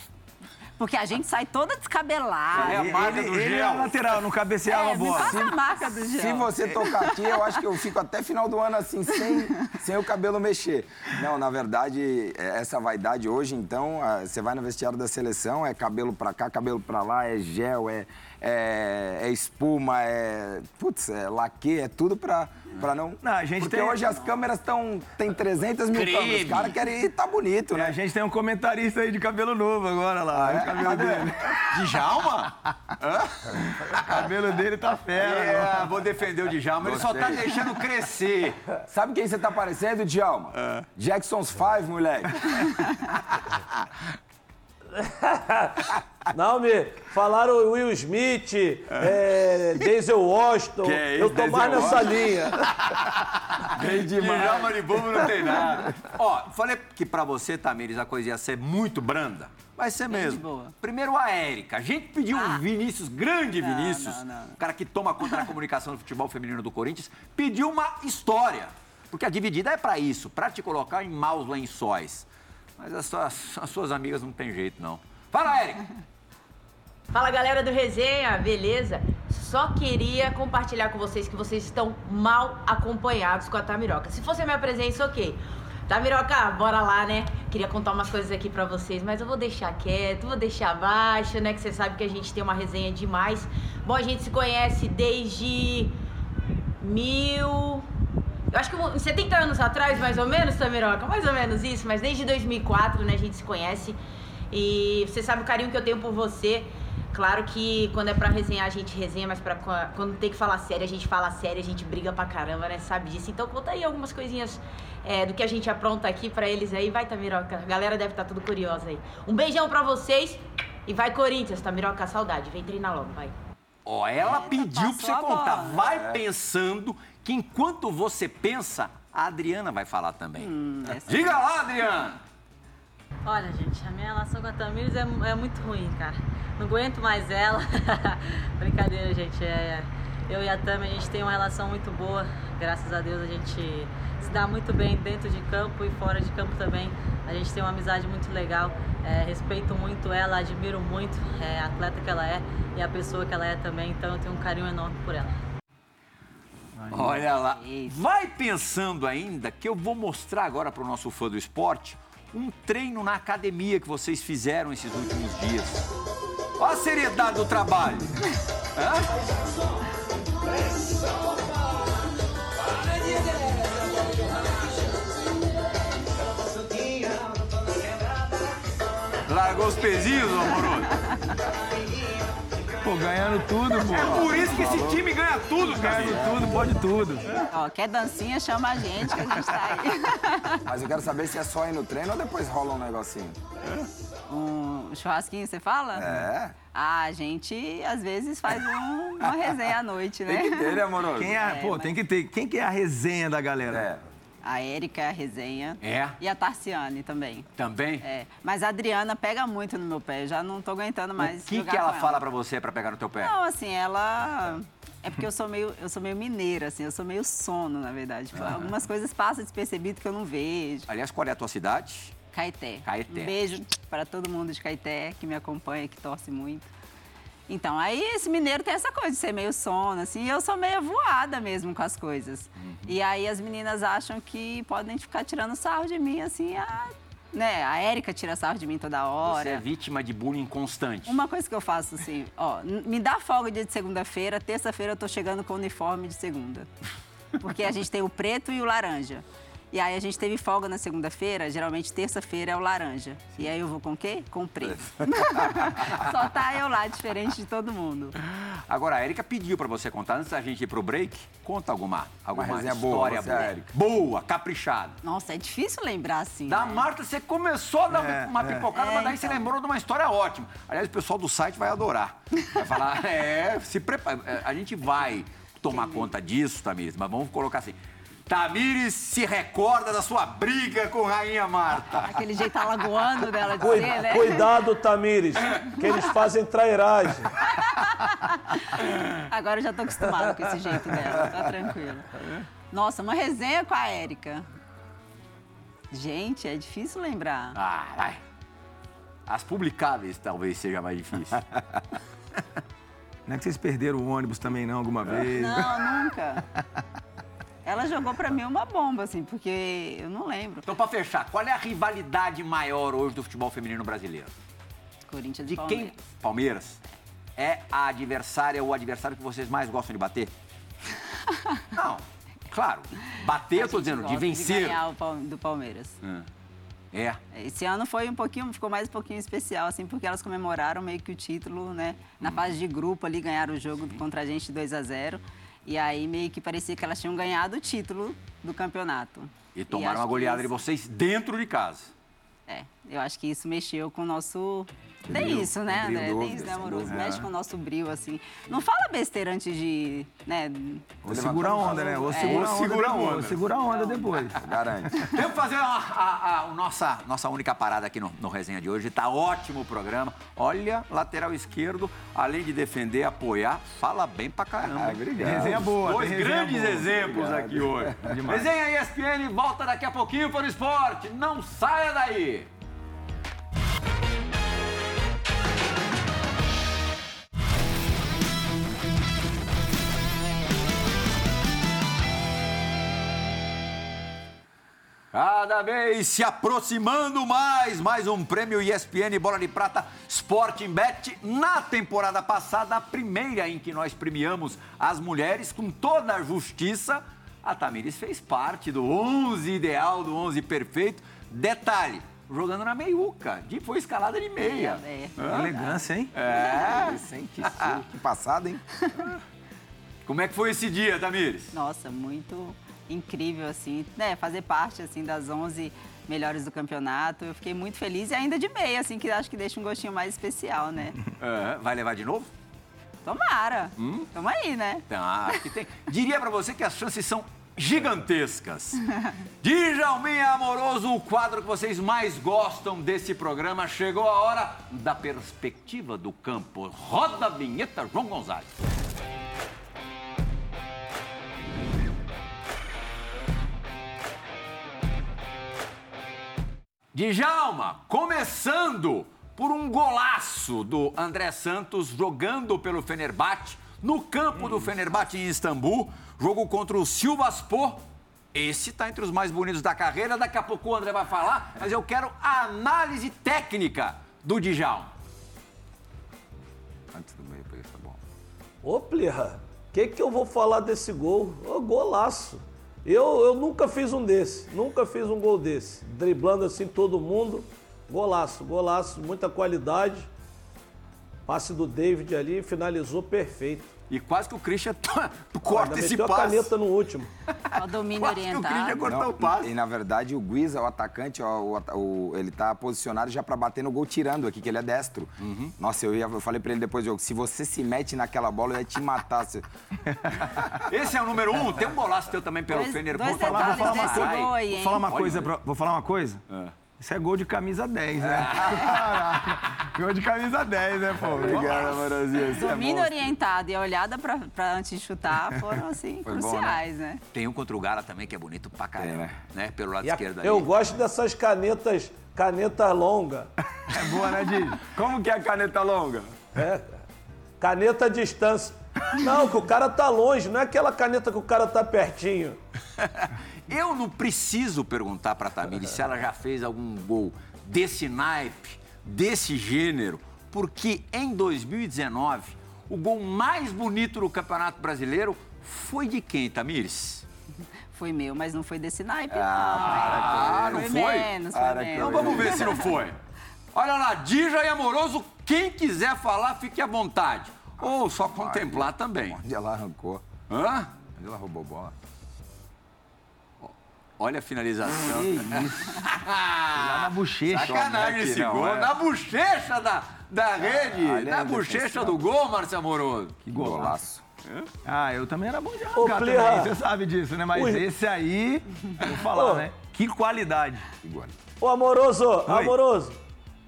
Porque a gente sai toda descabelada.
É a marca
ele,
do
ele
gel.
é a lateral, não cabeceava
É,
a bola.
passa a marca do gel.
Se você tocar aqui, eu acho que eu fico até final do ano assim, sem, sem o cabelo mexer. Não, na verdade, é, essa vaidade hoje, então, você vai no vestiário da seleção, é cabelo pra cá, cabelo pra lá, é gel, é, é, é espuma, é. Putz, é laque, é tudo pra, pra não.
Não, a gente
Porque
tem-
hoje as câmeras estão. Tem 300 mil
Creme.
câmeras. Os caras querem ir, tá bonito,
É, a
né?
gente tem um comentarista aí de cabelo novo agora lá.
É?
O cabelo dele.
Djalma?
O cabelo dele tá fera.
É, vou defender o Djalma. Ele só tá deixando crescer.
Sabe quem você tá parecendo, Djalma? Jackson's Five, moleque.
Não, me falaram Will Smith, é, Denzel Washington.
Que é isso,
eu tô mais
Denzel
nessa linha.
Bem demais.
Djalma de bobo não tem nada. Ó, falei que pra você, Tamires, a coisa ia ser muito branda. Vai ser
Bem
mesmo.
boa.
Primeiro a Érica. A gente pediu um Vinícius, grande
Não,
Vinícius,
não, não.
o cara que toma conta da comunicação do futebol feminino do Corinthians, pediu uma história. Porque a dividida é para isso, para te colocar em maus lençóis. Mas as suas, as suas amigas não tem jeito, não. Fala, Érica!
Fala galera do Resenha, beleza? Só queria compartilhar com vocês que vocês estão mal acompanhados com a Tamiroca. Se fosse a minha presença, ok. Tamiroca, bora lá, né? Queria contar umas coisas aqui pra vocês, mas eu vou deixar quieto, vou deixar abaixo, né? Que você sabe que a gente tem uma resenha demais. Bom, a gente se conhece desde mil. Eu acho que uns 70 anos atrás, mais ou menos, Tamiroca, mais ou menos isso, mas desde 2004, né, a gente se conhece. E você sabe o carinho que eu tenho por você. Claro que quando é pra resenhar, a gente resenha, mas pra, quando tem que falar sério, a gente fala sério, a gente briga pra caramba, né? Sabe disso? Então conta aí algumas coisinhas é, do que a gente apronta aqui pra eles aí. Vai, Tamiroca. A galera deve estar tá tudo curiosa aí. Um beijão pra vocês e vai, Corinthians. Tamiroca, saudade. Vem treinar logo, vai.
Ó, ela pediu pra você contar. Vai é. pensando que enquanto você pensa, a Adriana vai falar também. Hum, Diga lá, Adriana!
Olha, gente, a minha relação com a Tamires é, é muito ruim, cara. Não aguento mais ela. Brincadeira, gente. É, eu e a Tami, a gente tem uma relação muito boa. Graças a Deus a gente se dá muito bem dentro de campo e fora de campo também. A gente tem uma amizade muito legal. É, respeito muito ela, admiro muito é, a atleta que ela é e a pessoa que ela é também. Então eu tenho um carinho enorme por ela.
Olha lá, vai pensando ainda que eu vou mostrar agora para o nosso fã do esporte um treino na academia que vocês fizeram esses últimos dias. Olha a seriedade do trabalho. Largou os pezinhos, amoroso?
Pô, ganhando tudo, pô.
É por isso que esse time ganha tudo, cara.
Ganhando tudo, pode tudo.
Ó, quer dancinha, chama a gente que a gente tá aí.
Mas eu quero saber se é só ir no treino ou depois rola um negocinho.
Um churrasquinho, você fala?
É.
Ah, a gente às vezes faz um, uma resenha à noite, né?
Tem que ter, né, amoroso?
Quem é, é pô, mas... tem que ter. Quem que é a resenha da galera?
É.
A Érica é a resenha.
É?
E a Tarciane também.
Também?
É. Mas a Adriana pega muito no meu pé. Já não tô aguentando mais.
O que, que ela, ela fala para você para pegar no teu pé?
Não, assim, ela. É porque eu sou meio, eu sou meio mineira, assim, eu sou meio sono, na verdade. Tipo, Algumas coisas passam despercebido que eu não vejo.
Aliás, qual é a tua cidade?
Caeté.
Caeté.
Um beijo para todo mundo de Caeté que me acompanha, que torce muito. Então, aí esse mineiro tem essa coisa de ser meio sono, assim, e eu sou meio voada mesmo com as coisas. Uhum. E aí as meninas acham que podem ficar tirando sarro de mim, assim, a, né? A Érica tira sarro de mim toda hora.
Você é vítima de bullying constante.
Uma coisa que eu faço, assim, ó, me dá folga dia de segunda-feira, terça-feira eu tô chegando com o uniforme de segunda. Porque a gente tem o preto e o laranja. E aí a gente teve folga na segunda-feira, geralmente terça-feira é o laranja. Sim. E aí eu vou com o quê? Com o preto. Só tá eu lá, diferente de todo mundo.
Agora, a Erika pediu para você contar, antes da gente ir pro break, conta alguma, alguma uma história boa. Você,
boa. Erika.
boa, caprichada.
Nossa, é difícil lembrar assim.
Da
né?
Marta, você começou a dar é, uma é. pipocada, é, mas daí então. você lembrou de uma história ótima. Aliás, o pessoal do site vai adorar. Vai falar, é, se prepara. É, a gente vai tomar Entendi. conta disso, Tamires, mas vamos colocar assim. Tamires se recorda da sua briga com Rainha Marta.
Aquele jeito alagoano dela de ser, né?
Cuidado, Tamires, que eles fazem trairagem.
Agora eu já tô acostumada com esse jeito dela, tá tranquilo. Nossa, uma resenha com a Érica. Gente, é difícil lembrar.
Ah, vai. As publicáveis talvez seja mais difícil.
Não é que vocês perderam o ônibus também não alguma vez?
Não, nunca. Ela jogou para mim uma bomba, assim, porque eu não lembro.
Então, para fechar, qual é a rivalidade maior hoje do futebol feminino brasileiro?
Corinthians
de
Palmeiras.
quem? Palmeiras. É a adversária, o adversário que vocês mais gostam de bater? não, claro. Bater, eu tô dizendo, de vencer.
De ganhar do Palmeiras.
Hum. É.
Esse ano foi um pouquinho, ficou mais um pouquinho especial, assim, porque elas comemoraram meio que o título, né? Na hum. fase de grupo ali, ganharam o jogo Sim. contra a gente 2 a 0 e aí meio que parecia que elas tinham ganhado o título do campeonato.
E tomaram e uma goleada isso... de vocês dentro de casa.
É, eu acho que isso mexeu com o nosso Tem isso, né, André? Tem isso, né, amoroso?
dúvida.
Mexe com o nosso brilho, assim. Não fala besteira antes de, né?
Ou segura a onda, né? Ou segura a onda
segura a
depois.
onda.
Ou segura a onda depois.
Garante.
Temos que fazer a, a- a- nossa, nossa única parada aqui no, no resenha de hoje. Tá ótimo o programa. Olha, lateral esquerdo, além de defender, apoiar, fala bem pra caramba.
Ah, obrigado.
Resenha boa.
Dois
resenha
grandes
boa.
exemplos aqui hoje.
Demais.
Resenha ESPN volta daqui a pouquinho para o esporte. Não saia daí. Cada vez se aproximando mais, mais um prêmio ESPN Bola de Prata Sporting Bet. Na temporada passada, a primeira em que nós premiamos as mulheres com toda a justiça, a Tamires fez parte do 11 ideal, do 11 perfeito. Detalhe, jogando na meiuca, de- foi escalada de meia.
É.
Elegância, hein?
É.
Sem que, estilo, que passado, hein?
Como é que foi esse dia, Tamires?
Nossa, muito incrível, assim, né? Fazer parte, assim, das 11 melhores do campeonato. Eu fiquei muito feliz e ainda de meia, assim, que acho que deixa um gostinho mais especial, né?
É, vai levar de novo?
Tomara.
Hum?
Tamo aí, né?
Tá, acho que tem. Diria pra você que as chances são gigantescas. Djalminha Amoroso, o quadro que vocês mais gostam desse programa. Chegou a hora da perspectiva do campo. Roda a vinheta, João Gonzalez. Djalma, começando por um golaço do André Santos jogando pelo Fenerbahçe no campo do Fenerbahçe em Istambul, jogo contra o Silvaspor. Esse tá entre os mais bonitos da carreira, daqui a pouco o André vai falar, mas eu quero a análise técnica do Djalma.
Antes do meio, peguei essa bola.
Ô, Plirra, o que, que eu vou falar desse gol? Ô, golaço. Eu, eu nunca fiz um desse, nunca fiz um gol desse. Driblando assim todo mundo. Golaço, golaço, muita qualidade. Passe do David ali, finalizou perfeito.
E quase que o Christian corta esse
meteu a
passe.
caneta no último.
O domínio
Quase que o Christian cortou
Não,
o passe.
E na verdade o Guiza, o atacante, ó, o o- ele tá posicionado já pra bater no gol tirando aqui, que ele é destro.
Uhum.
Nossa, eu, ia, eu falei pra ele depois do jogo, se você se mete naquela bola, eu ia te matar. Você...
Esse é o número um. Tem um golaço teu também pelo
dois
Vou falar, vou falar uma coisa.
aí,
Vou falar uma
Olha,
coisa,
olha.
pra- vou falar uma coisa? Isso é gol de camisa 10, né? Caraca, gol de camisa 10, né, pô?
Obrigado, amorosinho. Você é
Domínio
monstro.
orientado e a olhada pra, pra antes de chutar foram, assim,
Foi bom,
cruciais, né?
Tem um contra o Gala também que é bonito pra caramba,
Tem, né?
né? Pelo lado
E a-
esquerdo
eu
ali.
gosto dessas canetas, canetas longas.
É boa, né, Didi?
Como que é a caneta longa?
É, caneta à distância. Não, que o cara tá longe, não é aquela caneta que o cara tá pertinho.
Eu não preciso perguntar pra Tamires se ela já fez algum gol desse naipe, desse gênero, porque em 2019 o gol mais bonito do Campeonato Brasileiro foi de quem, Tamires?
Foi meu, mas não foi desse naipe,
Ah,
não.
não
foi?
foi?
menos, foi
Para
menos.
Então vamos ver se não foi. Olha lá, Dija e Amoroso, quem quiser falar, fique à vontade. Ou só contemplar também.
Onde ela arrancou?
Hã?
Onde ela roubou bola?
Olha a finalização.
Que isso. Lá na bochecha.
Sacanagem esse
não,
gol.
é?
Na bochecha da, da rede.
ali é
na bochecha do gol, Márcio Amoroso.
Que golaço. Ah, eu também era bom de
Ô,
arrancar
Plirra.
também, você sabe disso, né? Mas
Ui.
esse aí, vou falar,
Ô.
né? Que qualidade.
Igual.
Ô, amoroso, amoroso.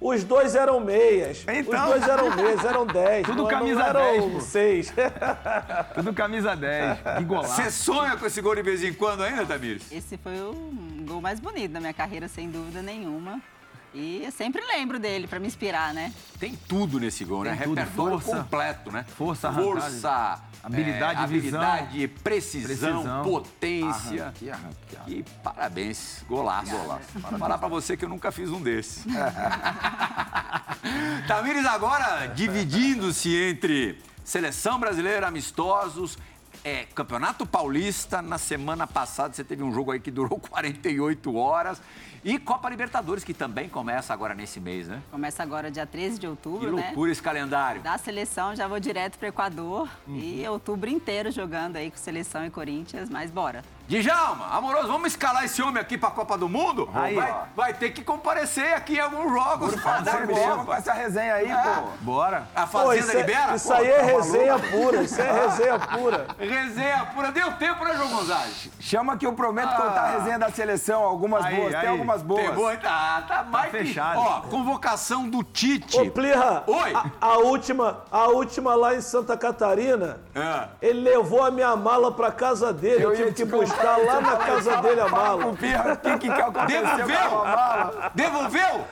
Os dois eram meias.
Então.
Os dois eram meias, eram 10.
Tudo
não,
camisa
não eram
10, pô.
6.
Tudo camisa 10. Que golaço.
Você sonha com esse gol de vez em quando ainda, Tamires?
Esse foi o gol mais bonito da minha carreira, sem dúvida nenhuma. E eu sempre lembro dele, pra me inspirar, né?
Tem tudo nesse gol, né?
Tem tudo.
Repertório
Força.
completo, né?
Força, arrancada.
Força,
Habilidade,
é,
visão.
habilidade, precisão,
Precisão.
potência.
Arranque, arranque, arranque.
E parabéns, golaço. golaço. Para falar pra você que eu nunca fiz um desses. Tamires agora dividindo-se entre seleção brasileira, amistosos, é, Campeonato Paulista. Na semana passada você teve um jogo aí que durou 48 horas. E Copa Libertadores, que também começa agora nesse mês, né?
Começa agora dia 13 de
Que
outubro, né?
loucura esse calendário.
Da seleção já vou direto para Equador
Uhum.
e outubro inteiro jogando aí com seleção e Corinthians, mas bora.
Djalma, amoroso, vamos escalar esse homem aqui pra Copa do Mundo?
Aí,
vai, vai ter que comparecer aqui em alguns jogos.
Você me chama com essa resenha aí, pô.
Bora.
A
Pô,
Fazenda
isso, é-
libera?
isso aí é resenha pura, isso é resenha pura.
Resenha pura. Deu tempo, né, João Gonzalez?
Chama que eu prometo contar a resenha da seleção, algumas
Aí,
boas, tem
aí.
algumas boas.
Tem boa, tá, tá mais que-
fechado.
Ó, convocação do Tite.
Ô, Plirra,
Oi.
A, a última, a última lá em Santa Catarina,
É.
ele levou a minha mala pra casa dele. Eu,
Eu
tive que
te
buscar lá na casa dele a mala.
O que que
Devolveu? Devolveu?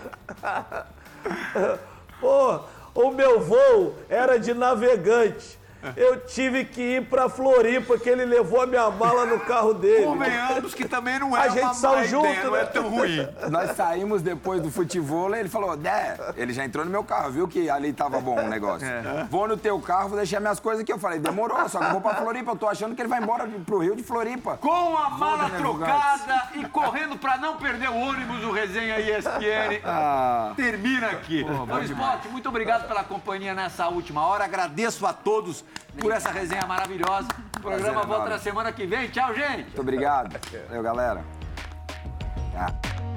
Pô, o meu voo era de navegante. Eu tive que ir pra Floripa, que ele levou a minha mala no carro dele.
Convenhamos que também não é
A gente saiu
ideia,
junto,
não é
né?
tão ruim.
Nós saímos depois do futebol, ele falou, Dé, ele já entrou no meu carro, viu que ali tava bom o negócio. Vou no teu carro, vou deixar minhas coisas aqui. Eu falei, demorou, só que eu vou pra Floripa, eu tô achando que ele vai embora pro Rio de Floripa.
Com a mala
né,
trocada e correndo pra não perder o ônibus, o Resenha ESPN
Ah.
termina aqui. Fã Esporte, muito obrigado pela companhia nessa última hora. Agradeço a todos por essa resenha maravilhosa. O programa volta na semana que vem. Tchau, gente.
Muito obrigado. Valeu, galera. Ah.